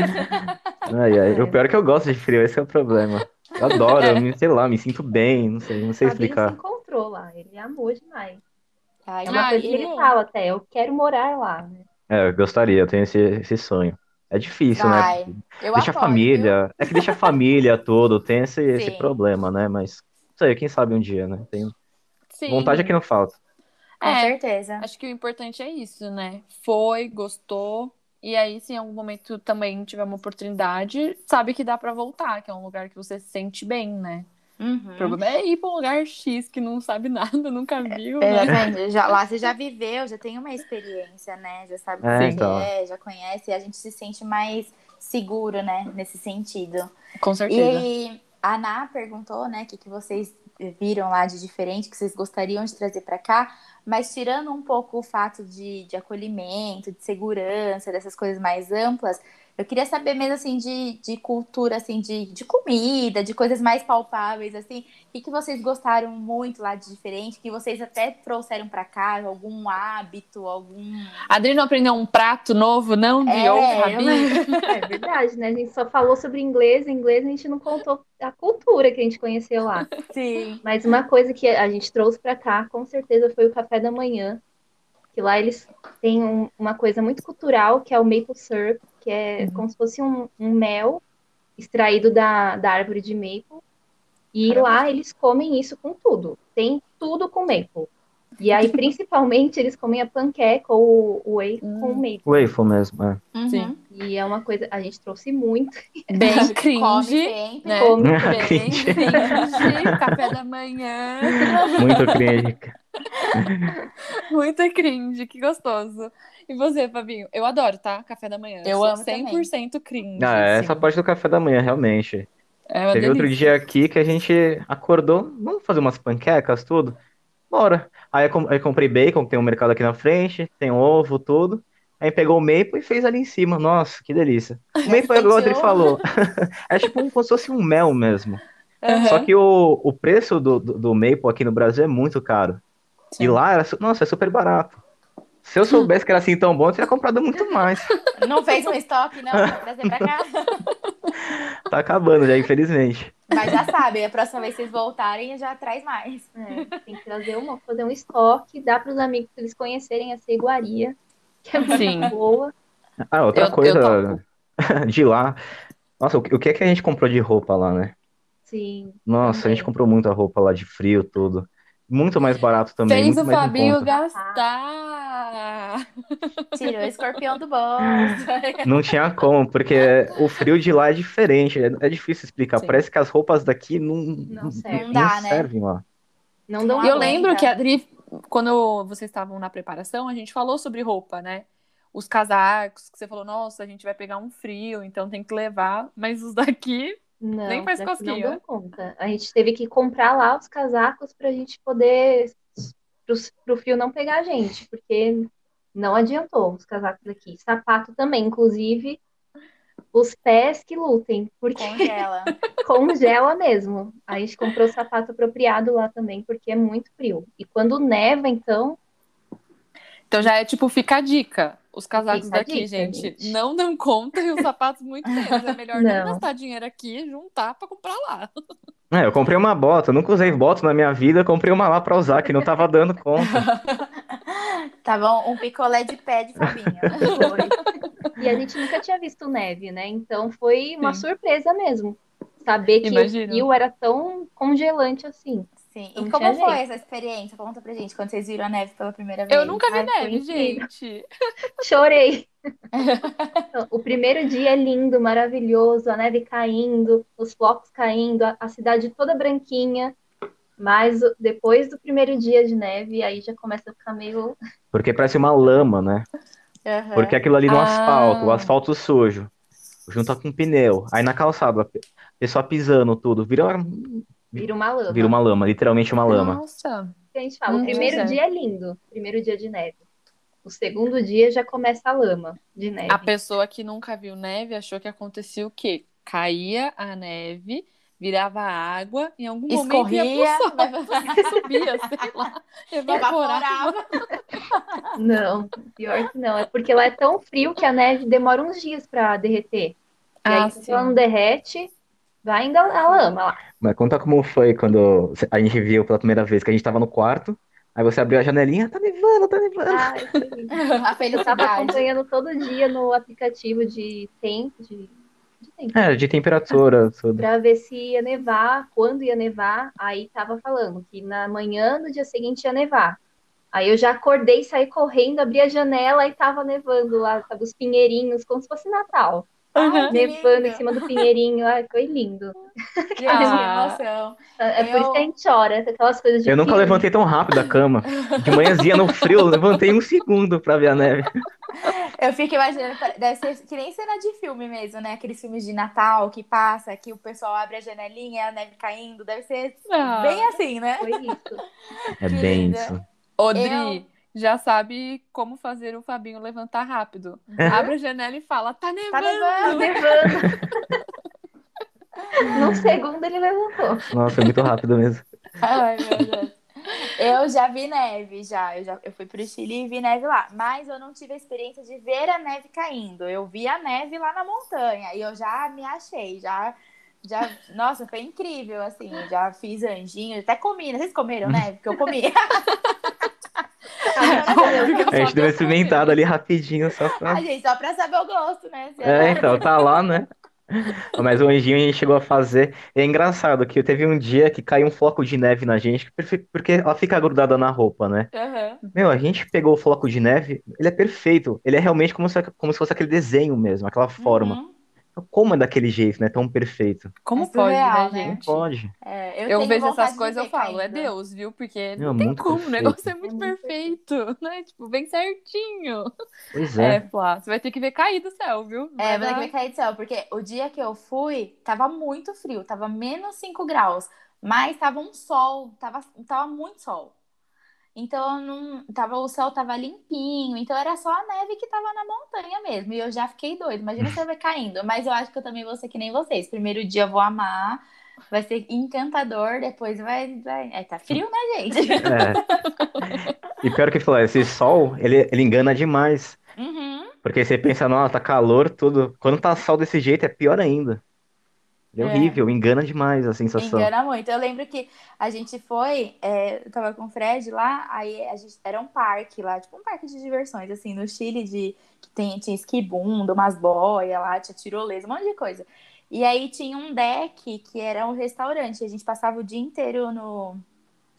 Ai, ai. O pior é que eu gosto de frio, esse é o problema. Eu adoro, eu me, sei lá, me sinto bem, não sei, não sei explicar. Ele se encontrou lá, ele amou demais. Ai, é uma coisa que ele fala até, eu quero morar lá, né? É, eu gostaria, eu tenho esse, esse sonho. É difícil, né? Vai. né? Eu deixa apoio, a família. Viu? É que deixa a família toda, tem esse, esse problema, né? Mas, não sei, quem sabe um dia, né? Tem... Sim. Vontade é que não falta. Com é, certeza. Acho que o importante é isso, né? Foi, gostou. E aí, se em algum momento também tiver uma oportunidade, sabe que dá para voltar, que é um lugar que você se sente bem, né? Uhum. O problema é ir para um lugar X que não sabe nada, nunca viu. É, né? já, lá você já viveu, já tem uma experiência, né? Já sabe o é, que então. é, já conhece, e a gente se sente mais seguro, né? Nesse sentido. Com certeza. E a Ana perguntou, né, o que, que vocês viram lá de diferente, que vocês gostariam de trazer para cá, mas tirando um pouco o fato de, de acolhimento, de segurança, dessas coisas mais amplas, eu queria saber mesmo, assim, de, de cultura, assim, de, de comida, de coisas mais palpáveis, assim. O que, que vocês gostaram muito lá de diferente? Que vocês até trouxeram para cá? Algum hábito, algum... A Adri não aprendeu um prato novo, não? De é, outra É verdade, né? A gente só falou sobre inglês. Em inglês a gente não contou a cultura que a gente conheceu lá. Sim. Mas uma coisa que a gente trouxe para cá, com certeza, foi o café da manhã. Que lá eles têm um, uma coisa muito cultural, que é o maple syrup que é uhum. como se fosse um, um, mel extraído da, da árvore de maple. E Caramba. lá eles comem isso com tudo. Tem tudo com maple. E aí, principalmente, eles comem a panqueca ou o waffle hum. com maple. Waffle mesmo, é. Uhum. Sim. E é uma coisa, a gente trouxe muito. Bem cringe, Come né? Come bem cringe. café da manhã. Muito cringe. muito cringe, que gostoso. E você, Fabinho? Eu adoro, tá? Café da manhã. Eu amo 100% também. cringe. Ah, é assim. essa parte do café da manhã, realmente. É Teve delícia. outro dia aqui que a gente acordou, vamos fazer umas panquecas, tudo? Bora. Aí eu comprei bacon, tem um mercado aqui na frente, tem ovo, tudo. Aí pegou o maple e fez ali em cima. Nossa, que delícia. O maple, é igual o Adri falou, é tipo como se fosse um mel mesmo. Uhum. Só que o, o preço do, do, do maple aqui no Brasil é muito caro. Sim. E lá, era, nossa, é super barato Se eu soubesse que era assim tão bom, eu teria comprado muito mais. Não fez um estoque, não? Pra trazer pra cá. Tá acabando já, infelizmente. Mas já sabe, a próxima vez que vocês voltarem, já traz mais. É, tem que trazer uma, fazer um estoque, dá para os amigos eles conhecerem essa iguaria, que é muito Sim. boa. Ah, outra Eu- coisa eu de lá. Nossa, o que que é que a gente comprou de roupa lá, né? Sim. Nossa, a gente Também. comprou muita roupa lá de frio, tudo. Muito mais barato também, Fez muito o Fabinho conta. Tirou o escorpião do bolso. Não tinha como, porque o frio de lá é diferente, é, é difícil explicar. Sim. Parece que as roupas daqui não, Não serve. Não dá, né? servem lá. Não dão E eu lembro que a Adri, quando vocês estavam na preparação, a gente falou sobre roupa, né? Os casacos, que você falou, nossa, a gente vai pegar um frio, então tem que levar. Mas os daqui, Não, Nem faz cosquinha, Não né? conta. A gente teve que comprar lá os casacos para a gente poder, para o frio não pegar a gente, porque não adiantou os casacos aqui. Sapato também, inclusive, os pés que lutem, porque Congela. congela mesmo. A gente comprou sapato apropriado lá também, porque é muito frio. E quando neva, então, então já é tipo, fica a dica. Os casacos daqui, gente, gente. não dão conta e os sapatos muito menos. É melhor não Não. gastar dinheiro aqui e juntar pra comprar lá. É, eu comprei uma bota, nunca usei bota na minha vida, comprei uma lá pra usar, que não tava dando conta. Tá bom? Um picolé de pé de Fabinho. Foi. e a gente nunca tinha visto neve, né? Então foi uma Sim. surpresa mesmo. Saber que Imagino. o frio era tão congelante assim. Sim. Não E como foi jeito. essa experiência? Conta pra gente, quando vocês viram a neve pela primeira vez. Eu nunca vi Ai, neve, gente. Chorei. O primeiro dia é lindo, maravilhoso, a neve caindo, os flocos caindo, a, a cidade toda branquinha. Mas o- depois do primeiro dia de neve, aí já começa a ficar meio. Porque parece uma lama, né? Aham. Porque aquilo ali no Ah. asfalto, o asfalto sujo, junto com pneu. Aí na calçada, pessoa pisando tudo, vira, Vira uma lama. vira uma lama, literalmente uma lama. Nossa. a gente fala. Hum, o primeiro pois é. dia é lindo, primeiro dia de neve. O segundo dia já começa a lama de neve. A pessoa que nunca viu neve achou que acontecia o quê? Caía a neve, virava água, em algum momento ia Escorria, pro sol, vai- subia, sei lá, evaporava. Não, pior que não. É porque lá é tão frio que a neve demora uns dias pra derreter. E Ah, aí, sim. se ela não derrete, vai ainda a lama lá. Mas conta como foi quando a gente viu pela primeira vez, que a gente tava no quarto, aí você abriu a janelinha, tá nevando, tá nevando. Lindo. A Eu tava felicidade. acompanhando todo dia no aplicativo de tempo, de, de tempo, É, de temperatura, tudo. pra ver se ia nevar, quando ia nevar. Aí tava falando que na manhã do dia seguinte ia nevar. Aí eu já acordei, saí correndo, abri a janela e tava nevando lá, sabe, os pinheirinhos, como se fosse Natal. Que Nevando em cima do pinheirinho. Ai, foi lindo. Gente, Ah. que emoção. É por isso Eu- que a gente chora, aquelas coisas de Eu nunca filme. levantei tão rápido da cama. De manhãzinha no frio, eu levantei um segundo pra ver a neve. Eu fico imaginando, deve ser que nem cena de filme mesmo, né? Aqueles filmes de Natal que passa, que o pessoal abre a janelinha, a neve caindo. Deve ser Ah. bem assim, né? Foi isso. É Que bem linda. isso. Odri já sabe como fazer o Fabinho levantar rápido. Abre a janela e fala, tá nevando. Tá Tá nevando. nevando. Num segundo ele levantou. Nossa, é muito rápido mesmo. Ai, meu Deus. Eu já vi neve, já. Eu, já. eu fui pro Chile e vi neve lá. Mas eu não tive a experiência de ver a neve caindo. Eu vi a neve lá na montanha. E eu já me achei, já. Já, nossa, foi incrível, assim. Já fiz anjinho, até comi. né? Vocês comeram neve? Porque eu comi. A gente deu uma experimentada ali rapidinho, só pra... Ai, gente, só pra saber o gosto, né? Se É, então, tá lá, né? Mas o anjinho a gente chegou a fazer. E é engraçado que teve um dia que caiu um floco de neve na gente, porque ela fica grudada na roupa, né? Aham. Meu, a gente pegou o floco de neve, ele é perfeito. Ele é realmente como se, como se fosse aquele desenho mesmo, aquela forma. Uhum. Como é daquele jeito, né? Tão perfeito? Como É pode, surreal, né, né? Não gente? pode. É, Eu, tenho vejo essas coisas, eu falo, é. Deus, viu? Porque Meu, não tem muito como, o perfeito. negócio é muito É muito perfeito, né? Tipo, bem certinho. Pois É, é. Flá, você vai ter que ver cair do céu, viu? Vai É, vou ter que ver cair do céu, porque o dia que eu fui, tava muito frio, tava menos 5 graus, mas tava um sol, tava, tava muito sol. Então, não, tava, o céu tava limpinho, então era só a neve que tava na montanha mesmo, e eu já fiquei doida, imagina se eu ver caindo, mas eu acho que eu também vou ser que nem vocês, primeiro dia eu vou amar, vai ser encantador, depois vai, vai... É, tá frio, né, gente? É. E pior que falou, esse sol, ele, ele engana demais. Uhum. Porque você pensa, nossa, tá calor, tudo. Quando tá sol desse jeito, é pior ainda. É, é horrível, engana demais a sensação. Engana muito. Eu lembro que a gente foi, é, eu tava com o Fred lá, aí a gente era um parque lá, tipo um parque de diversões, assim, no Chile, de que tem, tinha esquibunda, umas boias lá, tinha tirolesa, um monte de coisa. E aí tinha um deck que era um restaurante. A gente passava o dia inteiro no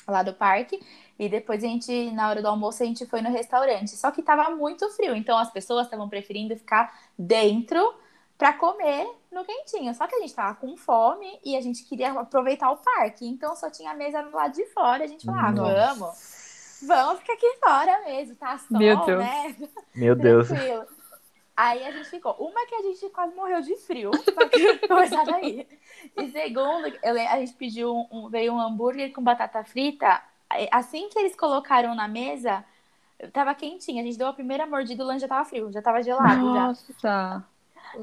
lá do parque e depois a gente, na hora do almoço, a gente foi no restaurante. Só que tava muito frio, então as pessoas estavam preferindo ficar dentro para comer no quentinho. Só que a gente tava com fome e a gente queria aproveitar o parque. Então só tinha a mesa do lado de fora. A gente falou, ah, vamos, vamos ficar aqui fora mesmo, tá sol, Meu Deus. né? Meu Deus. Tranquilo. Aí a gente ficou. Uma que a gente quase morreu de frio, pra começar daí. E segundo, eu, a gente pediu um, um, veio um hambúrguer com batata frita. Assim que eles colocaram na mesa, tava quentinho. A gente deu a primeira mordida, o lanche já tava frio, já tava gelado Nossa. já.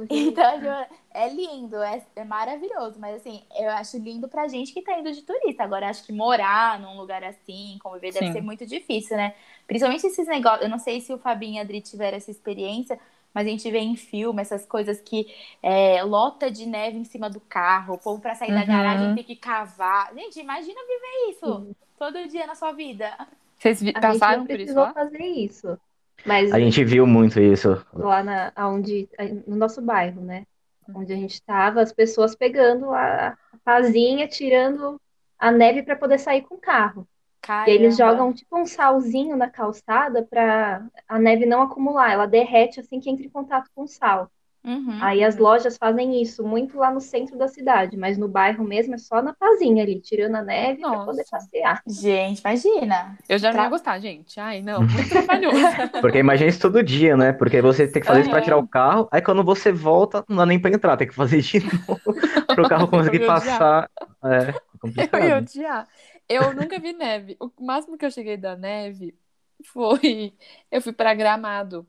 Então, é lindo, é, é, maravilhoso, mas assim, eu acho lindo pra gente que tá indo de turista. Agora, acho que morar num lugar assim, conviver, Sim. deve ser muito difícil, né? Principalmente esses negócios. Eu não sei se o Fabinho e a Adri tiveram essa experiência, mas a gente vê em filme essas coisas que é, lota de neve em cima do carro, o povo pra sair uhum. da garagem tem que cavar. Gente, imagina viver isso uhum. todo dia na sua vida. Vocês passaram por isso? Lá? fazer isso. Mas a gente viu muito isso. Lá na, onde, no nosso bairro, né? Onde a gente estava, as pessoas pegando a, a pazinha, tirando a neve para poder sair com o carro. Caramba. E eles jogam tipo um salzinho na calçada para a neve não acumular. Ela derrete assim que entra em contato com o sal. Uhum, Aí as lojas fazem isso muito lá no centro da cidade, mas no bairro mesmo é só na pazinha ali, tirando a neve para poder passear. Gente, imagina. Eu já não ia gostar, gente. Ai, não, muito trabalhoso. Porque imagina isso todo dia, né? Porque você tem que fazer uhum. isso para tirar o carro, aí quando você volta, não dá nem para entrar, tem que fazer de novo para o carro conseguir passar. É, complicado. Eu ia odiar. Eu nunca vi neve. O máximo que eu cheguei da neve foi. Eu fui para Gramado.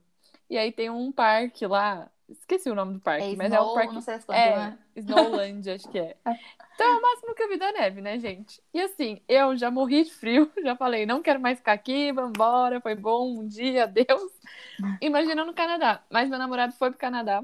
E aí tem um parque lá. Esqueci o nome do parque, é mas Snow, é um parque. Não sei se é, né? Snowland, acho que é. Então é o máximo que eu vi da neve, né, gente? E assim, eu já morri de frio, já falei, não quero mais ficar aqui, vambora, foi bom um dia, adeus. Imagina no Canadá. Mas meu namorado foi pro Canadá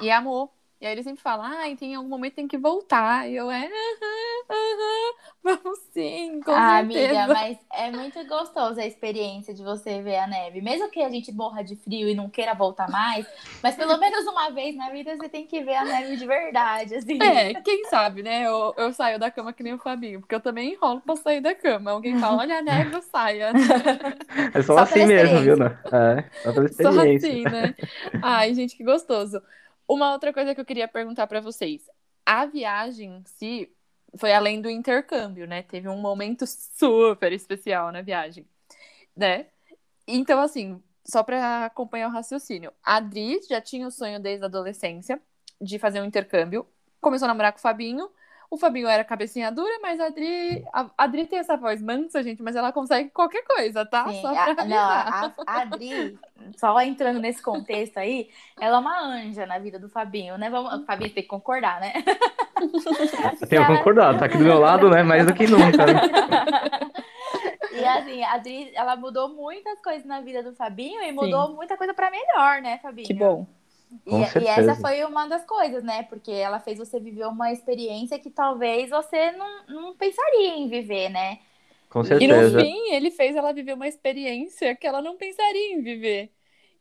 e amou. E aí ele sempre fala, ah, em algum momento tem que voltar. E eu, é, aham, aham, vamos sim, com ah, certeza. amiga, mas é muito gostoso a experiência de você ver a neve. Mesmo que a gente morra de frio e não queira voltar mais, mas pelo menos uma vez na vida você tem que ver a neve de verdade, assim. É, quem sabe, né? Eu, eu saio da cama que nem o Fabinho, porque eu também enrolo pra sair da cama. Alguém fala, olha a neve, eu saia. É só, só assim mesmo, viu? Né? É, só pela experiência. Só assim, né? Ai, gente, que gostoso. Uma outra coisa que eu queria perguntar para vocês. A viagem em si foi além do intercâmbio, né? Teve um momento super especial na viagem, né? Então, assim, só para acompanhar o raciocínio. A Adri já tinha o sonho desde a adolescência de fazer um intercâmbio. Começou a namorar com o Fabinho. O Fabinho era cabecinha dura, mas a Adri, a Adri tem essa voz mansa, gente, mas ela consegue qualquer coisa, tá? Sim, só pra a, não, a, a Adri, só entrando nesse contexto aí, ela é uma anja na vida do Fabinho, né? Vamos, o Fabinho tem que concordar, né? Eu tenho ela... concordado, tá aqui do meu lado, né? Mais do que nunca. Né? E assim, a Adri, ela mudou muitas coisas na vida do Fabinho e mudou Sim. muita coisa para melhor, né, Fabinho? Que bom. E, e, essa foi uma das coisas, né? Porque ela fez você viver uma experiência que talvez você não, não pensaria em viver, né? Com certeza. E no fim, ele fez ela viver uma experiência que ela não pensaria em viver.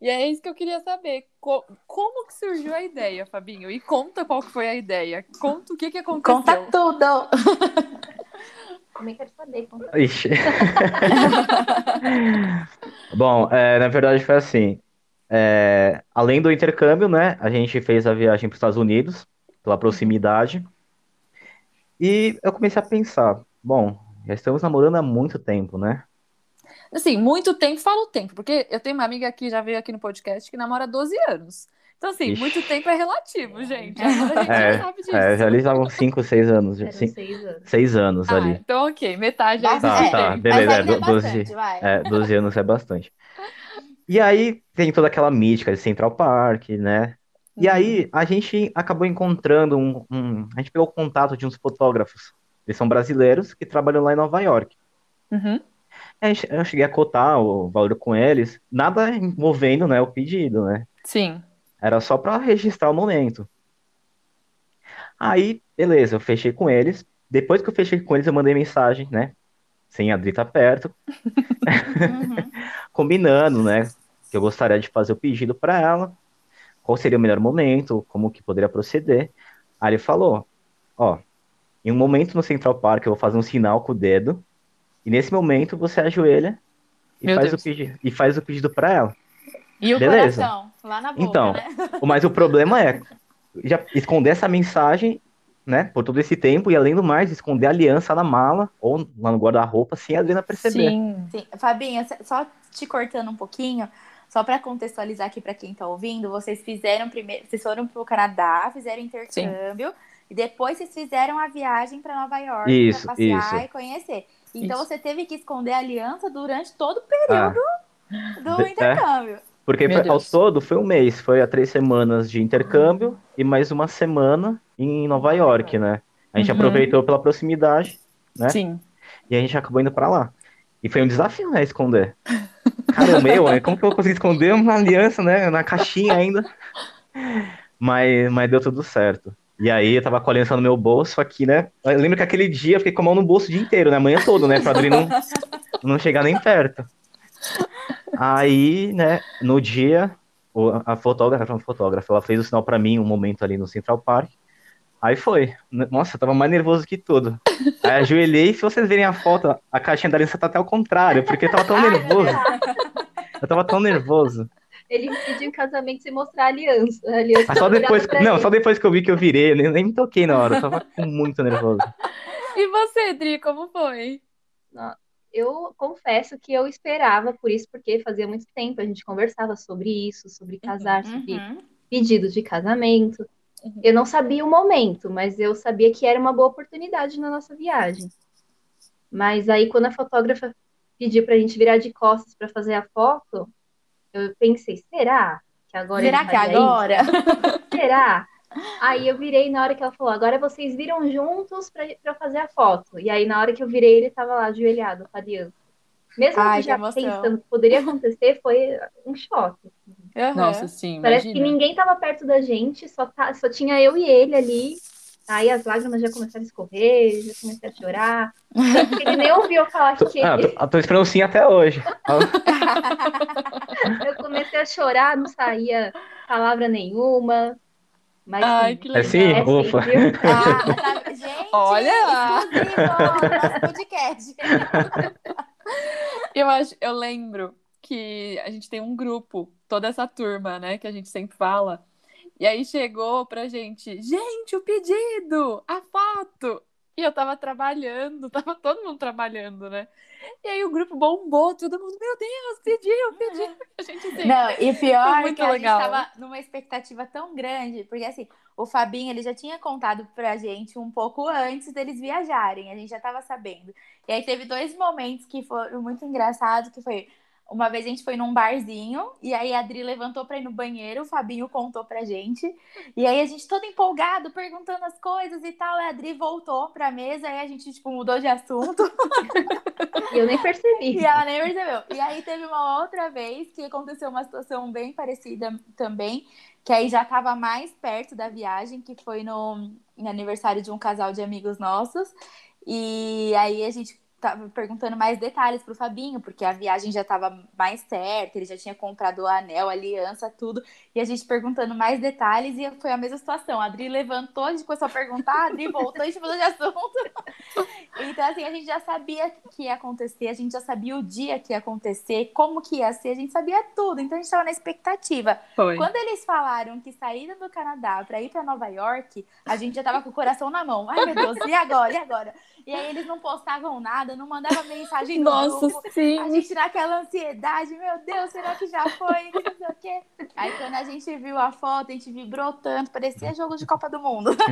E é isso que eu queria saber. Co como que surgiu a ideia, Fabinho? E conta qual que foi a ideia. Conta o que, que aconteceu. Conta tudo! Também quero saber. Conta. Ixi. Bom, é, na verdade foi assim. É, além do intercâmbio, né, a gente fez a viagem para os Estados Unidos, pela proximidade. E eu comecei a pensar, bom, já estamos namorando há muito tempo, né? Assim, muito tempo, falo tempo, porque eu tenho uma amiga que já veio aqui no podcast que namora 12 anos. Então, assim, Ixi. muito tempo é relativo, gente. Agora a gente é, já sabe disso. É, já ali estavam 5, 6 anos. 6 anos. 6 anos ah, ali. Então, ok, metade aí. Tá, é, tá, beleza. É, 12, é, 12 anos é bastante. E aí tem toda aquela mítica de Central Park, né? E uhum. aí a gente acabou encontrando um, um, A gente pegou contato de uns fotógrafos. Eles são brasileiros que trabalham lá em Nova York. Uhum. Eu cheguei a cotar o valor com eles, nada envolvendo, né, o pedido, né? Sim. Era só para registrar o momento. Aí, beleza, eu fechei com eles. Depois que eu fechei com eles, eu mandei mensagem, né? Sem a Adri tá perto. Uhum. Combinando, né? Que eu gostaria de fazer o pedido para ela. Qual seria o melhor momento, como que poderia proceder. Aí ele falou, ó, em um momento no Central Park eu vou fazer um sinal com o dedo e nesse momento você ajoelha e, faz o, pedido, e faz o pedido para ela. E o Beleza. coração, lá na boca, Então, né? mas o problema é já esconder essa mensagem, né, por todo esse tempo, e além do mais, esconder a aliança na mala ou lá no guarda-roupa sem a Adriana perceber. Sim. Sim. Fabinha, só te cortando um pouquinho, só para contextualizar aqui para quem tá ouvindo, vocês fizeram primeiro, vocês foram pro Canadá, fizeram intercâmbio, Sim. e depois vocês fizeram a viagem para Nova York isso, pra passear isso. e conhecer. Então Isso. você teve que esconder a aliança durante todo o período ah. do é. intercâmbio. É. Porque ao todo foi um mês, foi a três semanas de intercâmbio uhum. e mais uma semana em Nova York, né? A gente uhum. aproveitou pela proximidade, né? Sim. E a gente acabou indo para lá. E foi um desafio, né, esconder. Caramba, meu, como que eu vou conseguir esconder uma aliança, né, na caixinha ainda? Mas, mas deu tudo certo. E aí eu tava com a aliança no meu bolso aqui, né? Eu lembro que aquele dia eu fiquei com a mão no bolso o dia inteiro, né? A manhã toda, né? Pra Adri não, não chegar nem perto. Aí, né, no dia, a fotógrafa, a fotógrafa, ela fez o sinal para mim um momento ali no Central Park. Aí foi. Nossa, eu tava mais nervoso que tudo. Aí ajoelhei, se vocês verem a foto, a caixinha da aliança tá até ao contrário, porque eu tava tão nervoso. Eu tava tão nervoso. Ele me pediu em casamento sem mostrar a aliança. A aliança só depois, não, ele. só depois que eu vi que eu virei, eu nem, nem me toquei na hora, eu tava muito nervoso. E você, Dri, como foi? Eu confesso que eu esperava por isso, porque fazia muito tempo a gente conversava sobre isso, sobre casar, uhum. sobre pedidos de casamento. Uhum. Eu não sabia o momento, mas eu sabia que era uma boa oportunidade na nossa viagem. Mas aí, quando a fotógrafa pediu para a gente virar de costas para fazer a foto, eu pensei, será que agora Será que agora? será? Aí eu virei na hora que ela falou, agora vocês viram juntos para fazer a foto. E aí na hora que eu virei, ele estava lá ajoelhado aliança. Mesmo Ai, já pensando que poderia acontecer, foi um choque. Uhum. Nossa, sim. Parece imagina. que ninguém estava perto da gente, só, tá, só tinha eu e ele ali. Aí as lágrimas já começaram a escorrer, já comecei a chorar. Ele nem ouviu falar que. Ah, tô, tô esperando sim até hoje. eu comecei a chorar, não saía palavra nenhuma. Mas, Ai, que legal. É sim? É Ufa. Sim, ah, tá... Gente, olha! podcast. eu, acho, eu lembro que a gente tem um grupo, toda essa turma, né, que a gente sempre fala. E aí chegou pra gente, gente, o pedido, a foto. E eu tava trabalhando, tava todo mundo trabalhando, né? E aí o grupo bombou, todo mundo, meu Deus, pediu, pediu. A gente assim, Não, e pior muito que legal. a gente tava numa expectativa tão grande, porque assim, o Fabinho, ele já tinha contado pra gente um pouco antes deles viajarem, a gente já tava sabendo. E aí teve dois momentos que foram muito engraçados, que foi uma vez a gente foi num barzinho e aí a Adri levantou para ir no banheiro, o Fabinho contou pra gente. E aí a gente todo empolgado, perguntando as coisas e tal. A Adri voltou pra mesa e a gente, tipo, mudou de assunto. Eu nem percebi. E ela nem percebeu. E aí teve uma outra vez que aconteceu uma situação bem parecida também, que aí já tava mais perto da viagem, que foi no, no aniversário de um casal de amigos nossos. E aí a gente tava perguntando mais detalhes pro Fabinho, porque a viagem já estava mais certa, ele já tinha comprado o anel, a aliança, tudo. E a gente perguntando mais detalhes e foi a mesma situação. A Adri levantou, a gente começou a perguntar, a Adri voltou a gente mudou de assunto. então, assim, a gente já sabia que ia acontecer, a gente já sabia o dia que ia acontecer, como que ia ser, a gente sabia tudo. Então, a gente estava na expectativa. Foi. Quando eles falaram que saíram do Canadá para ir para Nova York, a gente já estava com o coração na mão. Ai, meu Deus, e agora? E agora? E aí eles não postavam nada, não mandavam mensagem no Nossa, grupo. sim. A gente naquela ansiedade, meu Deus, será que já foi? Não sei o quê. Aí quando a gente viu a foto, a gente vibrou tanto, parecia jogo de Copa do Mundo.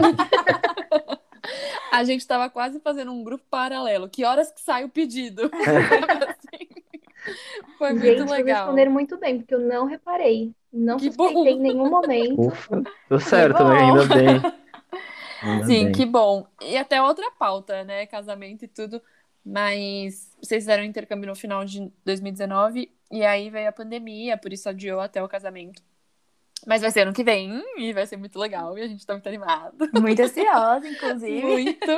a gente estava quase fazendo um grupo paralelo. Que horas que sai o pedido? Foi muito gente, legal. responderam muito bem, porque eu não reparei. Não que suspeitei em nenhum momento. Ufa, deu certo, né? Ainda bem. Ainda Sim, bem. que bom. E até outra pauta, né? Casamento e tudo. Mas vocês fizeram intercâmbio no final de 2019 e aí veio a pandemia, por isso adiou até o casamento. Mas vai ser ano que vem e vai ser muito legal e a gente tá muito animado. Muito ansiosa, inclusive. muito.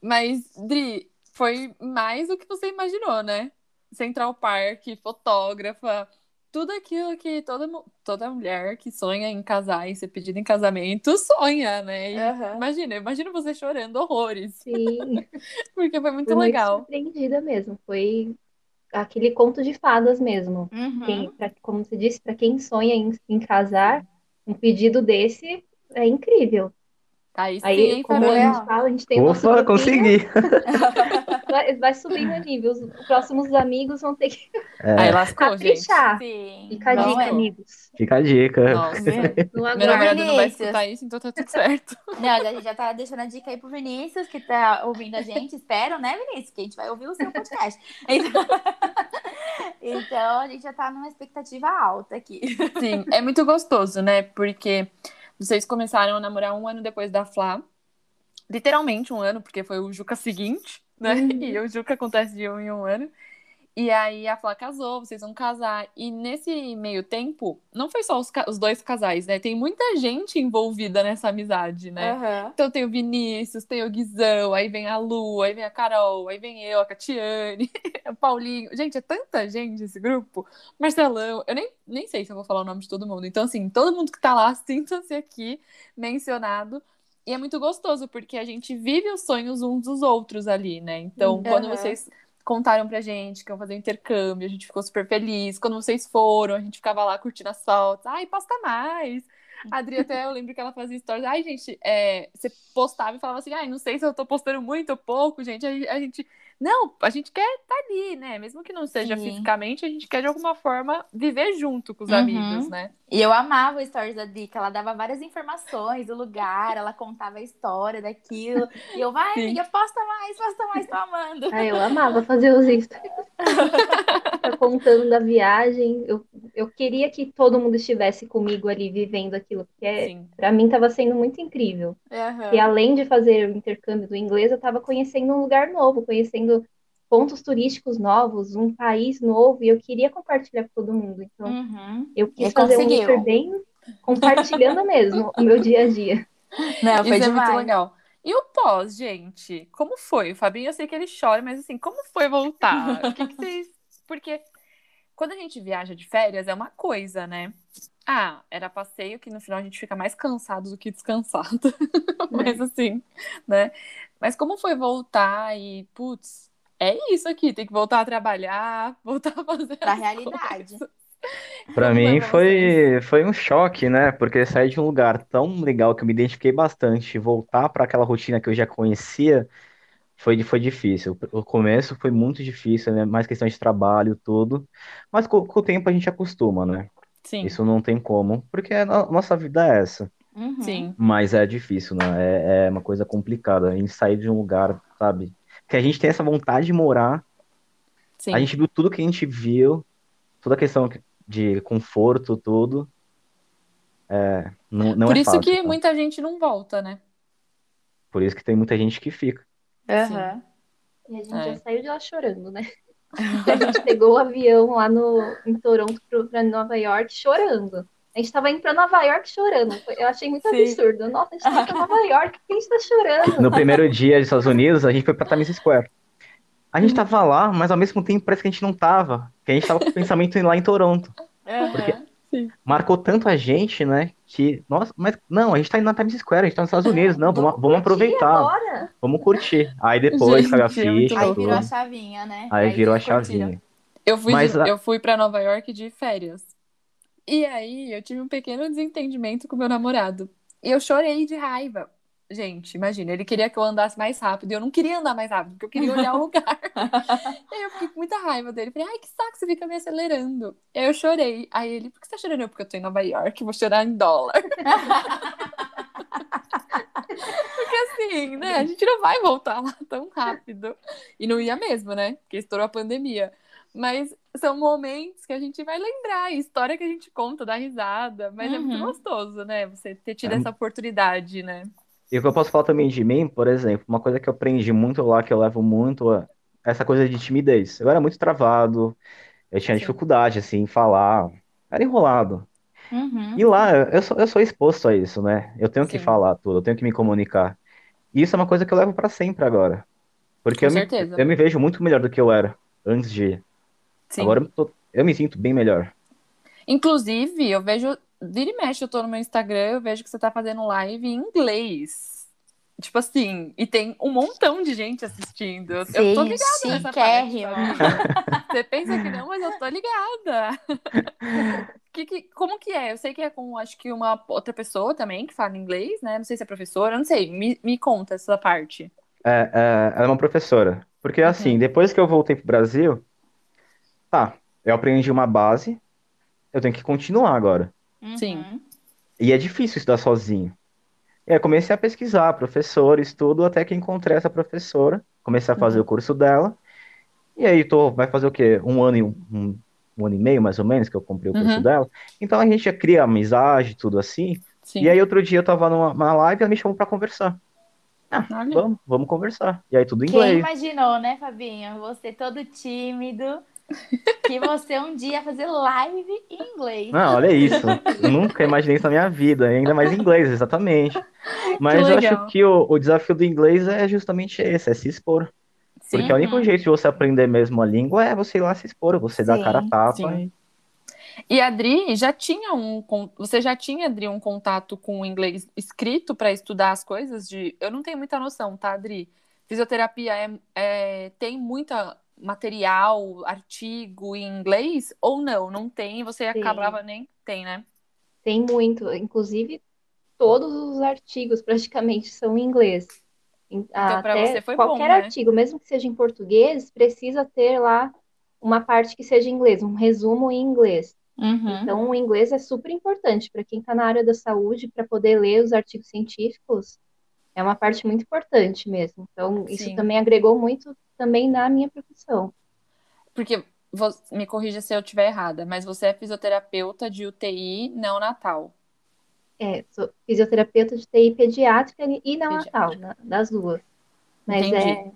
Mas, Dri, foi mais do que você imaginou, né? Central Park, fotógrafa, tudo aquilo que toda, toda mulher que sonha em casar e ser pedida em casamento sonha, né? E uhum. Imagina, imagina você chorando horrores. Sim. Porque foi muito Fui legal. Muito surpreendida mesmo. Foi aquele conto de fadas mesmo. Uhum. Quem, pra, como você disse, para quem sonha em, em, casar, um pedido desse é incrível. Aí, sim, Aí como a gente fala, a gente tem Opa, consegui! vai, vai subindo a nível. Os próximos amigos vão ter que é. Aí lascou, caprichar. Gente. Fica a não dica, é. amigos. Fica a dica. Nossa. Não Meu namorado não vai escutar isso, então tá tudo certo. Não, a gente já tá deixando a dica aí pro Vinícius, que tá ouvindo a gente. Espero, né, Vinícius? Que a gente vai ouvir o seu podcast. Então, então a gente já tá numa expectativa alta aqui. Sim, é muito gostoso, né? Porque vocês começaram a namorar um ano depois da Flá. Literalmente um ano, porque foi o Juca seguinte, né? Uhum. E o Juca acontece de um em um ano. E aí a Flá casou, vocês vão casar. E nesse meio tempo, não foi só os, os dois casais, né? Tem muita gente envolvida nessa amizade, né? Aham. Então tem o Vinícius, tem o Guizão, aí vem a Lu, aí vem a Carol, aí vem eu, a Catiane, o Paulinho. Gente, é tanta gente esse grupo. Marcelão, eu nem, nem sei se eu vou falar o nome de todo mundo. Então, assim, todo mundo que tá lá, sinta-se aqui mencionado. E é muito gostoso, porque a gente vive os sonhos uns dos outros ali, né? Então, quando Aham. vocês contaram pra gente que iam fazer um intercâmbio, a gente ficou super feliz. Quando vocês foram, a gente ficava lá curtindo as fotos. Ai, posta mais! A Adri até, eu lembro que ela fazia stories. Ai, gente, é, você postava e falava assim, ai, não sei se eu tô postando muito ou pouco, gente. A, a gente, não, a gente quer estar ali, né? Mesmo que não seja Sim. fisicamente, a gente quer de alguma forma viver junto com os Uhum. amigos, né? E eu amava o stories da Dica, ela dava várias informações do lugar, ela contava a história daquilo. E eu, vai, Sim. amiga, posta mais, posta mais, tô amando. Ah, eu amava fazer os stories. Ficar contando da viagem. Eu, eu queria que todo mundo estivesse comigo ali vivendo aquilo, porque Sim. para mim estava sendo muito incrível. Aham. E além de fazer o intercâmbio do inglês, eu estava conhecendo um lugar novo, conhecendo pontos turísticos novos, um país novo, e eu queria compartilhar com todo mundo. Então, Uhum. eu quis E fazer um conseguiu. super bem compartilhando mesmo o meu dia a dia. Não, foi Isso é muito legal. E o pós, gente? Como foi? O Fabinho, eu sei que ele chora, mas assim, como foi voltar? O que, que vocês. Porque quando a gente viaja de férias é uma coisa, né? Ah, era passeio que no final a gente fica mais cansado do que descansado. mas assim, né? Mas como foi voltar e, putz, é isso aqui, tem que voltar a trabalhar, voltar a fazer. Pra as realidade. coisas. Pra Como mim pra foi, foi um choque, né? Porque sair de um lugar tão legal que eu me identifiquei bastante, e voltar para aquela rotina que eu já conhecia, foi, foi difícil. O começo foi muito difícil, né? Mais questão de trabalho, tudo. Mas com, com o tempo a gente acostuma, né? Sim, Isso não tem como, porque a no- nossa vida é essa. Uhum. sim. Mas é difícil, né? É, é uma coisa complicada. A gente sair de um lugar, sabe? Que a gente tem essa vontade de morar. sim. A gente viu tudo que a gente viu, toda a questão de conforto, tudo. É, não, não Por é isso fácil, que tá? muita gente não volta, né? Por isso que tem muita gente que fica. Aham. E a gente É. já saiu de lá chorando, né? A gente pegou o avião lá no, em Toronto para Nova York chorando. A gente tava indo para Nova York chorando. Eu achei muito Sim. absurdo. Nossa, a gente tá indo pra Nova York, por que a gente tá chorando? No primeiro dia dos Estados Unidos, a gente foi pra Times Square. A Hum. gente tava lá, mas ao mesmo tempo parece que a gente não tava. Que a gente tava com o pensamento em lá em Toronto. Aham. Porque- Marcou tanto a gente, né? Que, nossa, mas não, a gente tá indo na Times Square, a gente tá nos Estados Unidos. Não, vamos, vamos aproveitar. agora. Vamos curtir. Aí depois Gente, caiu a é ficha, Aí virou a chavinha, né? Aí virou a curtiram. chavinha. Eu fui, Mas eu fui para Nova York de férias. E aí eu tive um pequeno desentendimento com meu namorado. E eu chorei de raiva. Gente, imagina, ele queria que eu andasse mais rápido. E eu não queria andar mais rápido, porque eu queria olhar o lugar. e aí eu fiquei com muita raiva dele. Falei, ai, que saco, você fica me acelerando. E aí eu chorei. Aí ele, por que você tá chorando? Eu, porque eu tô em Nova York, vou chorar em dólar. Porque assim, né? A gente não vai voltar lá tão rápido. E não ia mesmo, né? Porque estourou a pandemia. Mas são momentos que a gente vai lembrar, história que a gente conta, dá risada. Mas é muito Uhum. gostoso, né? Você ter tido É. essa oportunidade, né? E o que eu posso falar também de mim, por exemplo, uma coisa que eu aprendi muito lá, que eu levo muito a- essa coisa de timidez. Eu era muito travado, eu tinha Sim. dificuldade, assim, em falar. Era enrolado. Uhum. E lá, eu sou, eu sou exposto a isso, né? Eu tenho Sim. que falar tudo, eu tenho que me comunicar. E isso é uma coisa que eu levo para sempre agora. Porque eu me, eu me, vejo muito melhor do que eu era antes de. Sim. Agora eu, tô, eu me sinto bem melhor. Inclusive, eu vejo. Vira e mexe, eu tô no meu Instagram, eu vejo que você tá fazendo live em inglês. Tipo assim, e tem um montão de gente assistindo. Sim, eu tô ligada sim, nessa parte. Você pensa que não, mas eu tô ligada. que, que, como que é? Eu sei que é com, acho que uma outra pessoa também que fala inglês, né? Não sei se é professora, não sei. Me, me conta essa parte. É, é, ela é uma professora. Porque uhum. assim, depois que eu voltei pro Brasil, tá, eu aprendi uma base, eu tenho que continuar agora. Sim. E é difícil estudar sozinho. É, comecei a pesquisar professores, tudo, até que encontrei essa professora, comecei a fazer uhum. o curso dela, e aí tô, vai fazer o quê? Um ano e um, um ano e meio, mais ou menos, que eu comprei o curso uhum. dela. Então a gente já cria amizade, tudo assim. Sim. E aí outro dia eu tava numa, numa live e ela me chamou pra conversar. Ah, vamos, vamos conversar. E aí tudo em inglês. Quem imaginou, né, Fabinho? Você todo tímido, que você um dia ia fazer live em inglês. Não, olha isso. Nunca imaginei isso na minha vida, ainda mais em inglês, exatamente. Mas eu acho que o, o desafio do inglês é justamente esse, é se expor. Sim, Porque o único jeito de você aprender mesmo a língua é você ir lá se expor, você sim, dar cara a tapa. Sim. E a Adri já tinha um. Você já tinha, Adri, um contato com o inglês escrito para estudar as coisas de. Eu não tenho muita noção, tá, Adri? Fisioterapia é, é, tem muita material, artigo em inglês ou não? Não tem, você Sim. acabava nem tem, né? Tem muito, inclusive todos os artigos praticamente são em inglês. Então, para você foi qualquer bom, né? artigo, mesmo que seja em português, precisa ter lá uma parte que seja em inglês, um resumo em inglês. Uhum. Então, o inglês é super importante para quem está na área da saúde, para poder ler os artigos científicos, é uma parte muito importante mesmo. Então, Sim. isso também agregou muito também na minha profissão. Porque, me corrija se eu estiver errada, mas você é fisioterapeuta de UTI neonatal. É, sou fisioterapeuta de UTI pediátrica e neonatal, pediátrica. das duas. Mas é,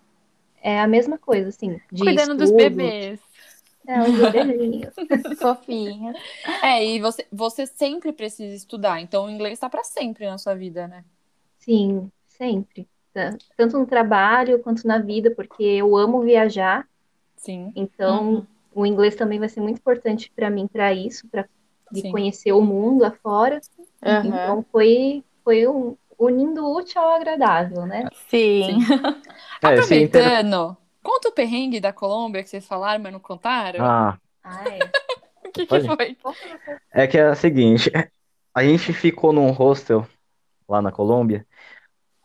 é a mesma coisa, assim. Cuidando estudo. dos bebês. É, os bebezinhos. Fofinhos. É, e você, você sempre precisa estudar, então o inglês está para sempre na sua vida, né? Sim, sempre tanto no trabalho quanto na vida, porque eu amo viajar. Sim. Então, uhum. o inglês também vai ser muito importante para mim para isso, para conhecer o mundo afora. Uhum. Então, foi foi um unindo o útil ao agradável, né? Sim. Sim. É, Aproveitando, conta o perrengue da Colômbia que vocês falaram, mas não contaram. Ah. ah é. o que, que foi? É que é o seguinte, a gente ficou num hostel lá na Colômbia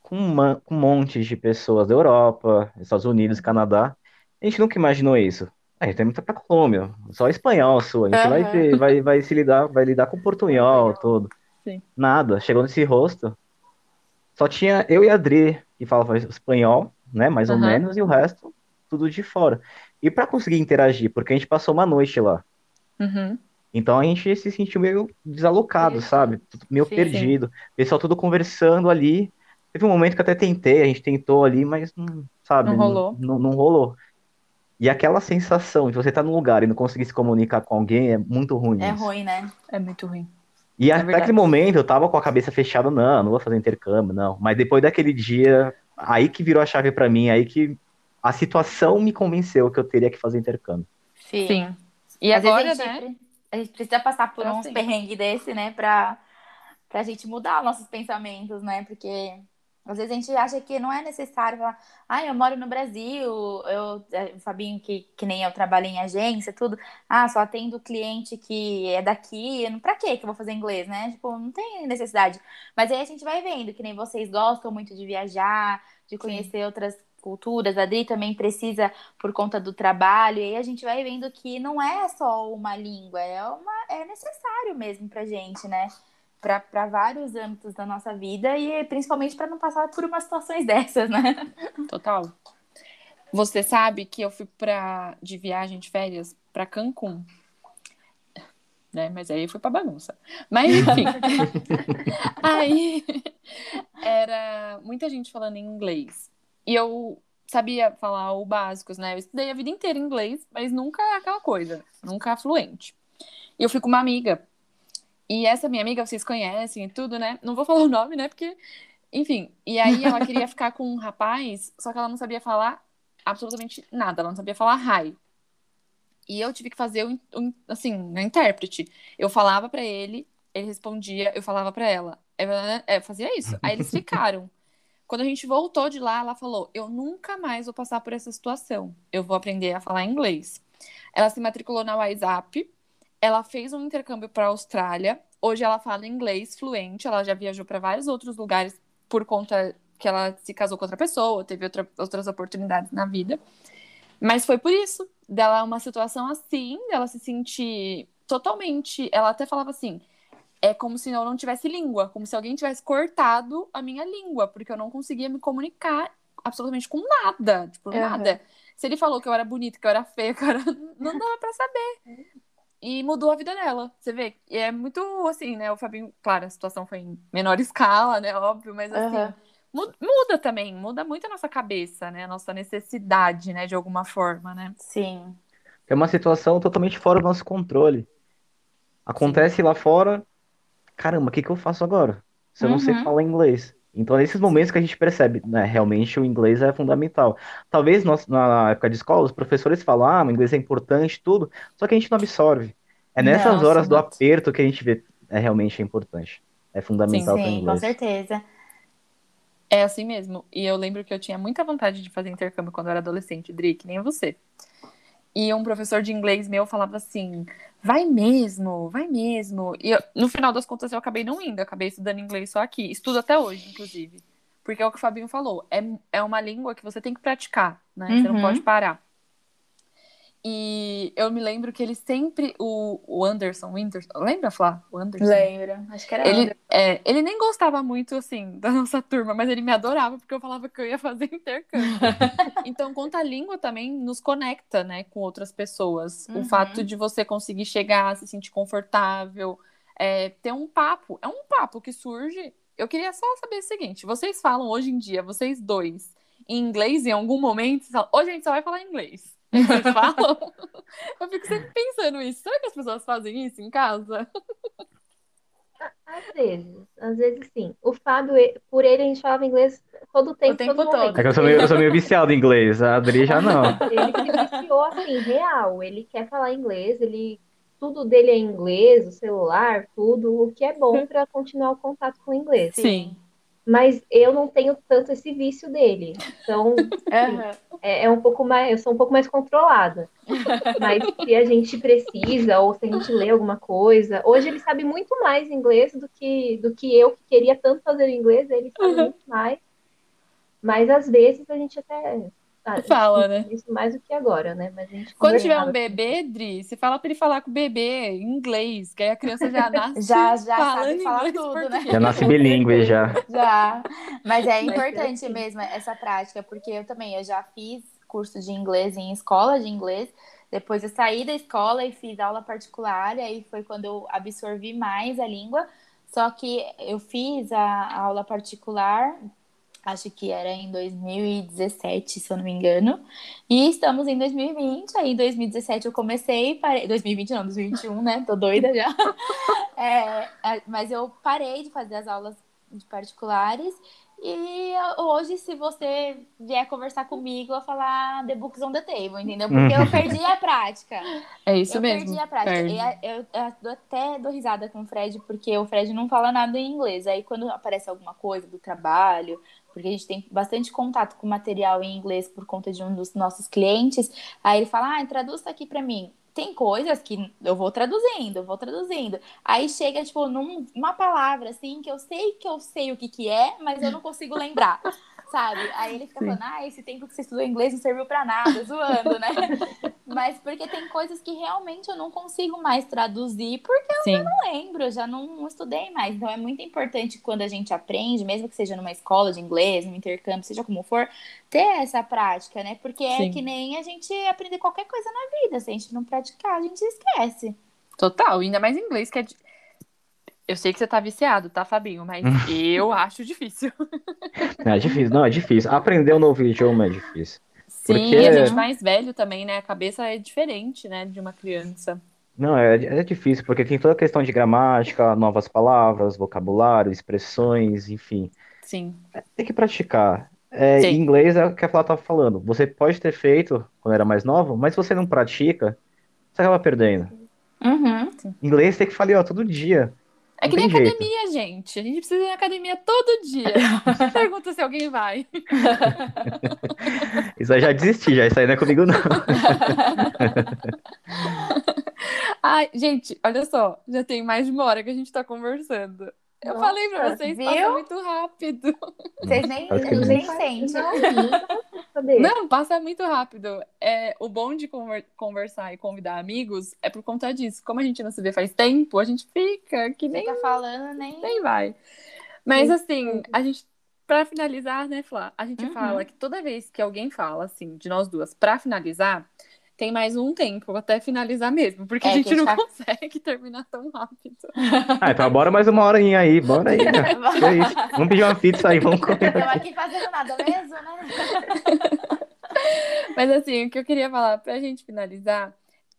com, uma, com um monte de pessoas da Europa, Estados Unidos, Canadá. A gente nunca imaginou isso. A gente tem muita pra Colômbia, só espanhol sua. A gente uhum. vai, ter, vai, vai se lidar, vai lidar com portunhol todo. Sim. Nada. Chegou nesse rosto, só tinha eu e a Adri que falavam espanhol, né, mais ou menos, e o resto tudo de fora. E para conseguir interagir, porque a gente passou uma noite lá. Uhum. Então a gente se sentiu meio desalocado, sabe? Meio sim, perdido. Sim. Pessoal tudo conversando ali, Teve um momento que até tentei, a gente tentou ali, mas não, sabe? Não rolou. Não, não, não rolou. E aquela sensação de você estar tá num lugar e não conseguir se comunicar com alguém é muito ruim. É isso. ruim, né? É muito ruim. E é até verdade. aquele momento eu tava com a cabeça fechada, não, não vou fazer intercâmbio, não. Mas depois daquele dia, aí que virou a chave para mim, aí que a situação me convenceu que eu teria que fazer intercâmbio. Sim. Sim. E Às agora, a gente, né? A gente precisa passar por uns perrengues desse, né, pra, pra gente mudar nossos pensamentos, né? Porque às vezes a gente acha que não é necessário falar, ah, eu moro no Brasil, eu, é, o Fabinho, que, que nem eu trabalho em agência, tudo, ah, só atendo cliente que é daqui, pra que que eu vou fazer inglês, né? Tipo, não tem necessidade. Mas aí a gente vai vendo que nem vocês gostam muito de viajar, de conhecer Sim. outras culturas, a Adri também precisa por conta do trabalho, e aí a gente vai vendo que não é só uma língua, é, uma, é necessário mesmo pra gente, né? Para vários âmbitos da nossa vida e principalmente para não passar por umas situações dessas, né? Total. Você sabe que eu fui para de viagem de férias para Cancún. Né? Mas aí foi para bagunça. Mas enfim. aí era muita gente falando em inglês. E eu sabia falar o básico, né? Eu estudei a vida inteira inglês, mas nunca aquela coisa, nunca fluente. E eu fui com uma amiga. E essa minha amiga, vocês conhecem e tudo, né? Não vou falar o nome, né? Porque, enfim. E aí ela queria ficar com um rapaz, só que ela não sabia falar absolutamente nada. Ela não sabia falar hi. E eu tive que fazer, um, um assim, um intérprete. Eu falava para ele, ele respondia, eu falava para ela. É, eu fazia isso. Aí eles ficaram. Quando a gente voltou de lá, ela falou: Eu nunca mais vou passar por essa situação. Eu vou aprender a falar inglês. Ela se matriculou na WhatsApp. Ela fez um intercâmbio para a Austrália. Hoje ela fala inglês fluente. Ela já viajou para vários outros lugares por conta que ela se casou com outra pessoa, teve outra, outras oportunidades na vida. Mas foi por isso. Dela uma situação assim, dela se sentir totalmente. Ela até falava assim: é como se eu não tivesse língua, como se alguém tivesse cortado a minha língua, porque eu não conseguia me comunicar absolutamente com nada, tipo, uhum. nada. Se ele falou que eu era bonita, que eu era feia, que eu era... não dava para saber. E mudou a vida dela, você vê. E é muito assim, né? O Fabinho, claro, a situação foi em menor escala, né? Óbvio, mas assim, uhum. muda também, muda muito a nossa cabeça, né? A nossa necessidade, né? De alguma forma, né? Sim. É uma situação totalmente fora do nosso controle. Acontece Sim. lá fora, caramba, o que que eu faço agora? Se eu não sei uhum. falar inglês. Então, nesses momentos que a gente percebe, né, realmente o inglês é fundamental. Talvez nós, na época de escola, os professores falam, ah, o inglês é importante, tudo, só que a gente não absorve. É nessas Não, horas do aperto que a gente vê é realmente importante. É fundamental para o Sim, com certeza. É assim mesmo. E eu lembro que eu tinha muita vontade de fazer intercâmbio quando eu era adolescente, Dri, que nem você. E um professor de inglês meu falava assim: vai mesmo, vai mesmo. E eu, no final das contas eu acabei não indo, acabei estudando inglês só aqui. Estudo até hoje, inclusive. Porque é o que o Fabinho falou: é, é uma língua que você tem que praticar, né? Você não pode uhum. parar. E eu me lembro que ele sempre. O, o Anderson Winters. Lembra, Flá? O Anderson? Lembra. Acho que era ele, é, ele nem gostava muito, assim, da nossa turma, mas ele me adorava porque eu falava que eu ia fazer intercâmbio. então, conta a língua também nos conecta, né, com outras pessoas. Uhum. O fato de você conseguir chegar, se sentir confortável, é, ter um papo. É um papo que surge. Eu queria só saber o seguinte: vocês falam hoje em dia, vocês dois, em inglês em algum momento? Hoje a gente só vai falar inglês. Falam? Eu fico sempre pensando isso. Será que as pessoas fazem isso em casa? Às vezes, às vezes sim. O Fábio, por ele, a gente falava inglês todo o tempo, o tempo todo. todo. É que eu sou, meio, eu sou meio viciado em inglês, a Adri já não. Ele se viciou assim, real. Ele quer falar inglês, ele tudo dele é inglês, o celular, tudo, o que é bom para continuar o contato com o inglês. Sim mas eu não tenho tanto esse vício dele. Então, uhum. é, é, um pouco mais, eu sou um pouco mais controlada. Mas se a gente precisa, ou se a gente lê alguma coisa, hoje ele sabe muito mais inglês do que, do que eu, que queria tanto fazer inglês, ele sabe uhum. muito mais. Mas às vezes a gente até ah, fala, né? Isso mais do que agora, né? Mas Quando tiver um bebê, Dri, você fala para ele falar com o bebê em inglês, que aí a criança já nasce já, já falando sabe falar tudo, né? Já nasce bilíngue, já. Já. Mas é importante mesmo essa prática, porque eu também, eu já fiz curso de inglês em escola de inglês, depois eu saí da escola e fiz aula particular, e aí foi quando eu absorvi mais a língua, só que eu fiz a aula particular acho que era em 2017, se eu não me engano. E estamos em 2020, aí em 2017 eu comecei, parei, 2020 não, 2021, né? Tô doida já. É, é, mas eu parei de fazer as aulas de particulares e hoje, se você vier conversar comigo, eu falar The Books on the Table, entendeu? Porque eu perdi a prática. É isso eu mesmo. Eu perdi a prática. Perde. E eu, eu, até dou risada com o Fred, porque o Fred não fala nada em inglês. Aí quando aparece alguma coisa do trabalho, porque a gente tem bastante contato com material em inglês por conta de um dos nossos clientes, aí ele fala, ah, traduz aqui para mim. Tem coisas que eu vou traduzindo, eu vou traduzindo. Aí chega, tipo, numa palavra, assim, que eu sei que eu sei o que que é, mas eu não consigo lembrar, sabe? Aí ele fica Sim. falando, ah, esse tempo que você estudou inglês não serviu para nada, zoando, né? mas porque tem coisas que realmente eu não consigo mais traduzir, porque eu já não lembro, eu já não estudei mais. Então é muito importante quando a gente aprende, mesmo que seja numa escola de inglês, num intercâmbio, seja como for, ter essa prática, né? Porque é Sim. que nem a gente aprender qualquer coisa na vida. Se a gente não praticar, a gente esquece. Total, ainda mais inglês, que é. Eu sei que você tá viciado, tá, Fabinho? Mas eu acho difícil. É difícil, não, é difícil. Aprender um novo idioma é difícil. Sim, Porque- a gente mais velho também, né? A cabeça é diferente, né, de uma criança. Não, é, é difícil, porque tem toda a questão de gramática, novas palavras, vocabulário, expressões, enfim. Sim. Tem que praticar. É, em inglês é o que a Flá estava falando. Você pode ter feito quando era mais novo, mas se você não pratica, você acaba perdendo. Uhum. Inglês tem que falar ó, todo dia. É que nem jeito. academia, gente. A gente precisa ir na academia todo dia. Pergunta se alguém vai. Isso aí já desisti, já. Isso aí não é comigo, não. Ai, gente, olha só. Já tem mais de uma hora que a gente tá conversando. Eu Nossa, falei pra vocês, viu? passa muito rápido. Vocês nem, nem nem sentem. Saber. Não, passa muito rápido. É, o bom de conver- conversar e convidar amigos é por conta disso. Como a gente não se vê faz tempo, a gente fica que nem, Fica falando, nem. nem vai. Mas Sim. assim, a gente, pra finalizar, né, Flá? A gente Uhum. fala que toda vez que alguém fala, assim, de nós duas, pra finalizar, tem mais um tempo até finalizar mesmo, porque É, a gente a não gente consegue terminar tão rápido. Ah, então bora mais uma horinha aí, bora aí. né? É isso. Vamos pedir uma pizza aí, vamos comer. Estamos aqui fazendo nada mesmo, né? Mas assim, o que eu queria falar pra gente finalizar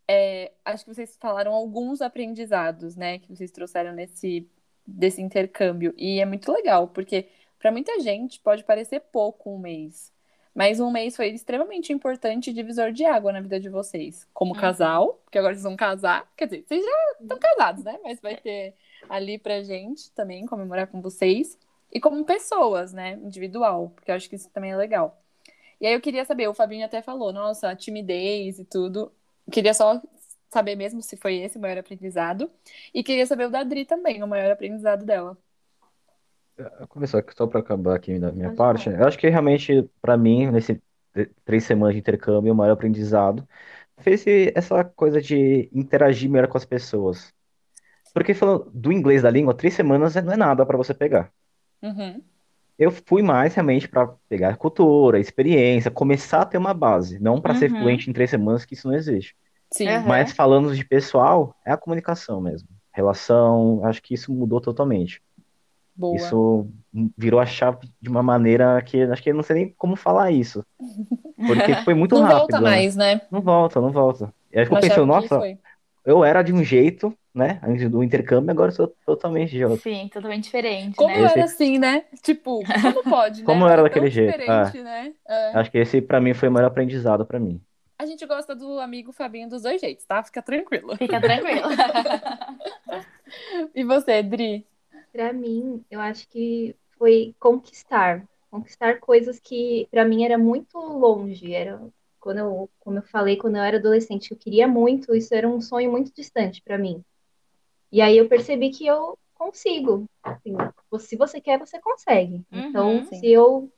é, acho que vocês falaram alguns aprendizados, né, que vocês trouxeram nesse desse intercâmbio e é muito legal, porque pra muita gente pode parecer pouco um mês, mas um mês foi extremamente importante divisor de água na vida de vocês, como Uhum. casal, porque agora vocês vão casar, quer dizer, vocês já estão casados, né, mas vai ter ali pra gente também comemorar com vocês e como pessoas, né, individual, porque eu acho que isso também é legal. E aí eu queria saber, o Fabinho até falou, nossa, a timidez e tudo. Queria só saber mesmo se foi esse o maior aprendizado. E queria saber o da Dri também, o maior aprendizado dela. Vou começar só para acabar aqui da minha Pode parte. falar. Eu acho que realmente, para mim, nesse três semanas de intercâmbio, o maior aprendizado esse- essa coisa de interagir melhor com as pessoas. Porque falando do inglês da língua, três semanas não é nada para você pegar. Uhum. Eu fui mais realmente para pegar cultura, experiência, começar a ter uma base, não para ser Uhum. fluente em três semanas, que isso não existe. Sim. Uhum. Mas falando de pessoal, é a comunicação mesmo. Relação, acho que isso mudou totalmente. Boa. Isso virou a chave de uma maneira que acho que eu não sei nem como falar isso. Porque foi muito Não rápido. volta né? mais, né? Não volta, não volta. E aí pensando, que nossa, foi. eu era de um jeito, né? Antes do intercâmbio, agora eu sou totalmente de outro. Sim, totalmente diferente, Como né? eu Esse- era assim, né? Tipo, como pode, né? Como Era era daquele jeito, diferente, né? É. Acho que esse pra mim foi o maior aprendizado pra mim. A gente gosta do amigo Fabinho dos dois jeitos, tá? Fica tranquilo. Fica tranquilo. E você, Dri? Pra mim, eu acho que foi conquistar. Conquistar coisas que pra mim era muito longe. Era quando eu, como eu falei, quando eu era adolescente, eu queria muito, isso era um sonho muito distante pra mim. E aí eu percebi que eu consigo. Assim, se você quer, você consegue. Uhum, Então, sim. se eu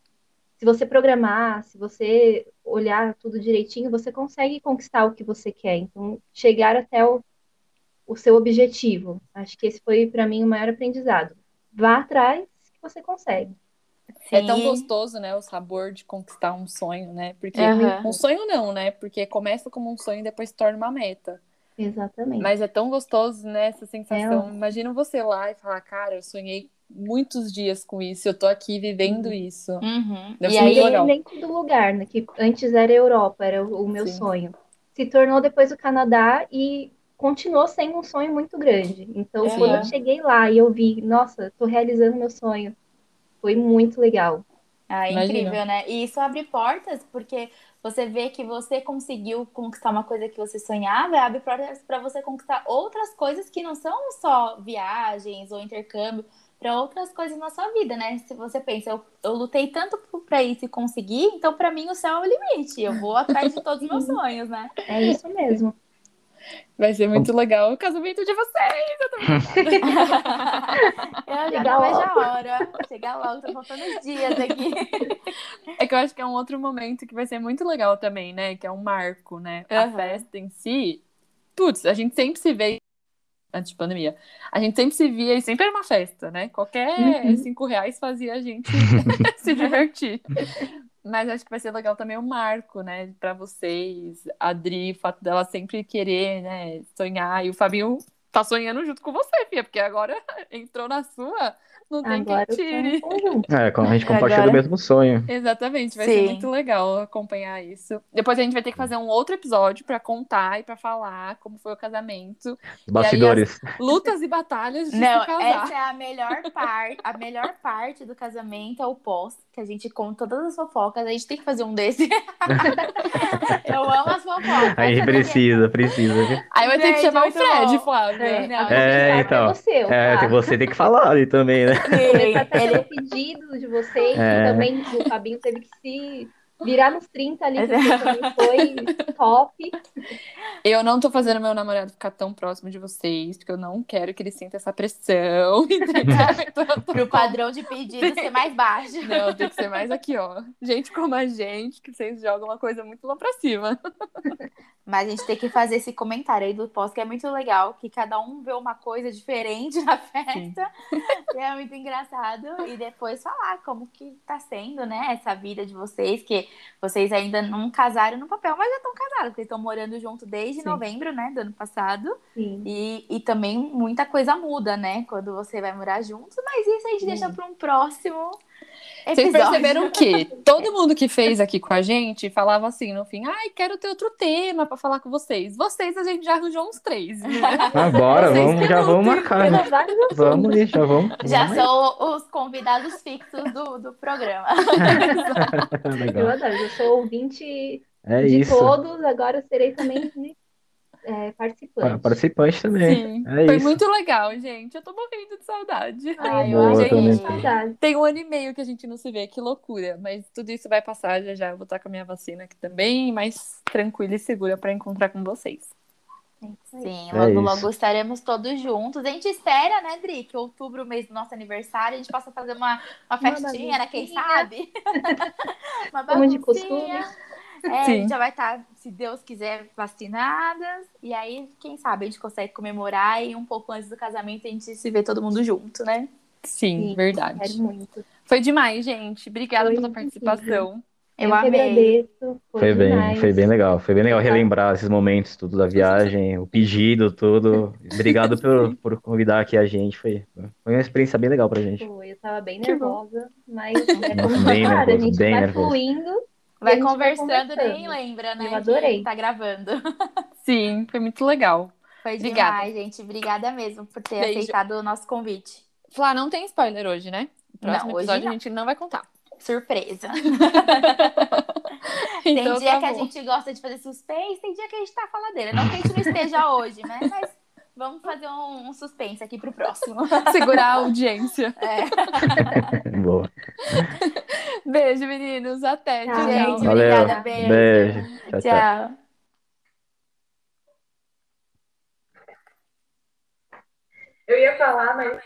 se você programar, se você olhar tudo direitinho, você consegue conquistar o que você quer. Então, chegar até o, o seu objetivo. Acho que esse foi pra mim o maior aprendizado. Vá atrás que você consegue. É tão Sim. gostoso, né? O sabor de conquistar um sonho, né? Porque Aham. um sonho não, né? Porque começa como um sonho e depois se torna uma meta. Exatamente. Mas é tão gostoso, né? Essa sensação. Imagina você lá e falar, cara, eu sonhei muitos dias com isso, eu tô aqui vivendo isso. Uhum. Deve E aí, legal. dentro do lugar, né? Que antes era a Europa, era o, o meu Sim. sonho. Se tornou depois o Canadá e continuou sendo um sonho muito grande. Então, Aham. quando eu cheguei lá e eu vi, nossa, tô realizando meu sonho, foi muito legal. Ah, é Imagina. incrível, né? E isso abre portas, porque você vê que você conseguiu conquistar uma coisa que você sonhava, abre portas para você conquistar outras coisas que não são só viagens ou intercâmbio, para outras coisas na sua vida, né? Se você pensa, eu, eu lutei tanto para isso e consegui, então para mim o céu é o limite. Eu vou atrás de todos os meus sonhos, né? É isso mesmo. Vai ser muito legal o casamento de vocês. Eu tô brincando. Eu já Chegar não vejo logo. a hora. Chegar logo, tô faltando uns dias aqui. É que eu acho que é um outro momento que vai ser muito legal também, né? Que é um marco, né? A Aham. festa em si. Putz, a gente sempre se vê. Antes de pandemia. A gente sempre se via e sempre era uma festa, né? Qualquer Uhum. cinco reais fazia a gente se divertir. Mas acho que vai ser legal também o marco, né? Pra vocês. A Dri, o fato dela sempre querer, né? Sonhar. E o Fabinho tá sonhando junto com você, Fia, porque agora entrou na sua, não tem Agora quem tire. É, a gente compartilha Agora- o mesmo sonho. Exatamente, vai Sim. ser muito legal acompanhar isso. Depois a gente vai ter que fazer um outro episódio pra contar e pra falar como foi o casamento, bastidores. lutas e batalhas de Não, se casar. essa é a melhor parte. A melhor parte do casamento é o pós, que a gente conta todas as fofocas. A gente tem que fazer um desse. Eu amo as fofocas. Aí precisa, precisa. viu? Aí vai ter que Gente, chamar o Fred. É, Não, a É, convidar então. pra você, É, tá? você tem que falar ali também, né? Começar a ter pedido de vocês, É. e também o Fabinho teve que se virar nos 30 ali, porque foi top. Eu não tô fazendo meu namorado ficar tão próximo de vocês, porque eu não quero que ele sinta essa pressão. Então pro padrão de pedido ser mais baixo. Não, tem que ser mais aqui, ó. Gente como a gente, que vocês jogam uma coisa muito lá pra cima. Mas a gente tem que fazer esse comentário aí do pós, que é muito legal, que cada um vê uma coisa diferente na festa. É muito engraçado. E depois falar como que tá sendo, né, essa vida de vocês, que vocês ainda não casaram no papel, mas já estão casados, porque estão morando junto desde Sim. novembro, né, do ano passado. Sim. E, e também muita coisa muda, né, quando você vai morar juntos. Mas isso a gente Sim. deixa para um próximo Vocês episódio. perceberam que todo mundo que fez aqui com a gente falava assim no fim: ai, quero ter outro tema pra falar com vocês. Vocês a gente já arranjou uns três. né? Ah, bora, Vocês vamos, que já vamos marcar. né? Vamos já vamos. Já vamos são os convidados fixos do, do programa. Eu Legal. adoro, eu sou ouvinte É de isso. todos, agora eu serei também é, Pa- participante. Participante também. Sim. É Foi isso. muito legal, gente. Eu tô morrendo de saudade. Ai, eu saudade. Tem um ano e meio que a gente não se vê, que loucura. Mas tudo isso vai passar já já. Eu vou estar com a minha vacina aqui também, mais tranquila e segura pra encontrar com vocês. Sim, É logo, isso. logo estaremos todos juntos. A gente espera, né, Dri, que outubro, mês do nosso aniversário, a gente possa fazer uma, uma festinha, né? Quem baguncinha. sabe? uma Como de baguncinha. É, a gente já vai estar, se Deus quiser, vacinadas. E aí, quem sabe, a gente consegue comemorar e um pouco antes do casamento a gente se vê todo mundo junto, né? Sim, Sim, verdade. Quero muito. Foi demais, gente. Obrigada Foi pela participação. Eu que amei. agradeço. Foi, Foi bem, foi bem legal. Foi bem legal Tá. relembrar esses momentos tudo da viagem, o pedido, tudo. Obrigado por, por convidar aqui a gente. Foi, foi uma experiência bem legal pra gente. Foi, eu tava bem nervosa, mas é como Bem falar, a nervoso, gente bem vai nervoso. fluindo. Vai vai conversando, nem conversando. lembra, né? Eu adorei. Tá gravando. Sim, foi muito legal. Foi Obrigada. demais, gente. Obrigada mesmo por ter Beijo. aceitado o nosso convite. Flá, não tem spoiler hoje, né? O próximo Não, hoje episódio não. a gente não vai contar. Surpresa. Tem Então dia tá que a gente gosta de fazer suspense, tem dia que a gente tá faladeira. Não que a gente não esteja hoje, né? Mas vamos fazer um, um suspense aqui pro próximo. Segurar a audiência. É. Boa. Beijo, meninos. Até. Tchau, Tchau. Gente, Valeu. obrigada, beijo. Beijo. Tchau, tchau. Tchau. Eu ia falar, mas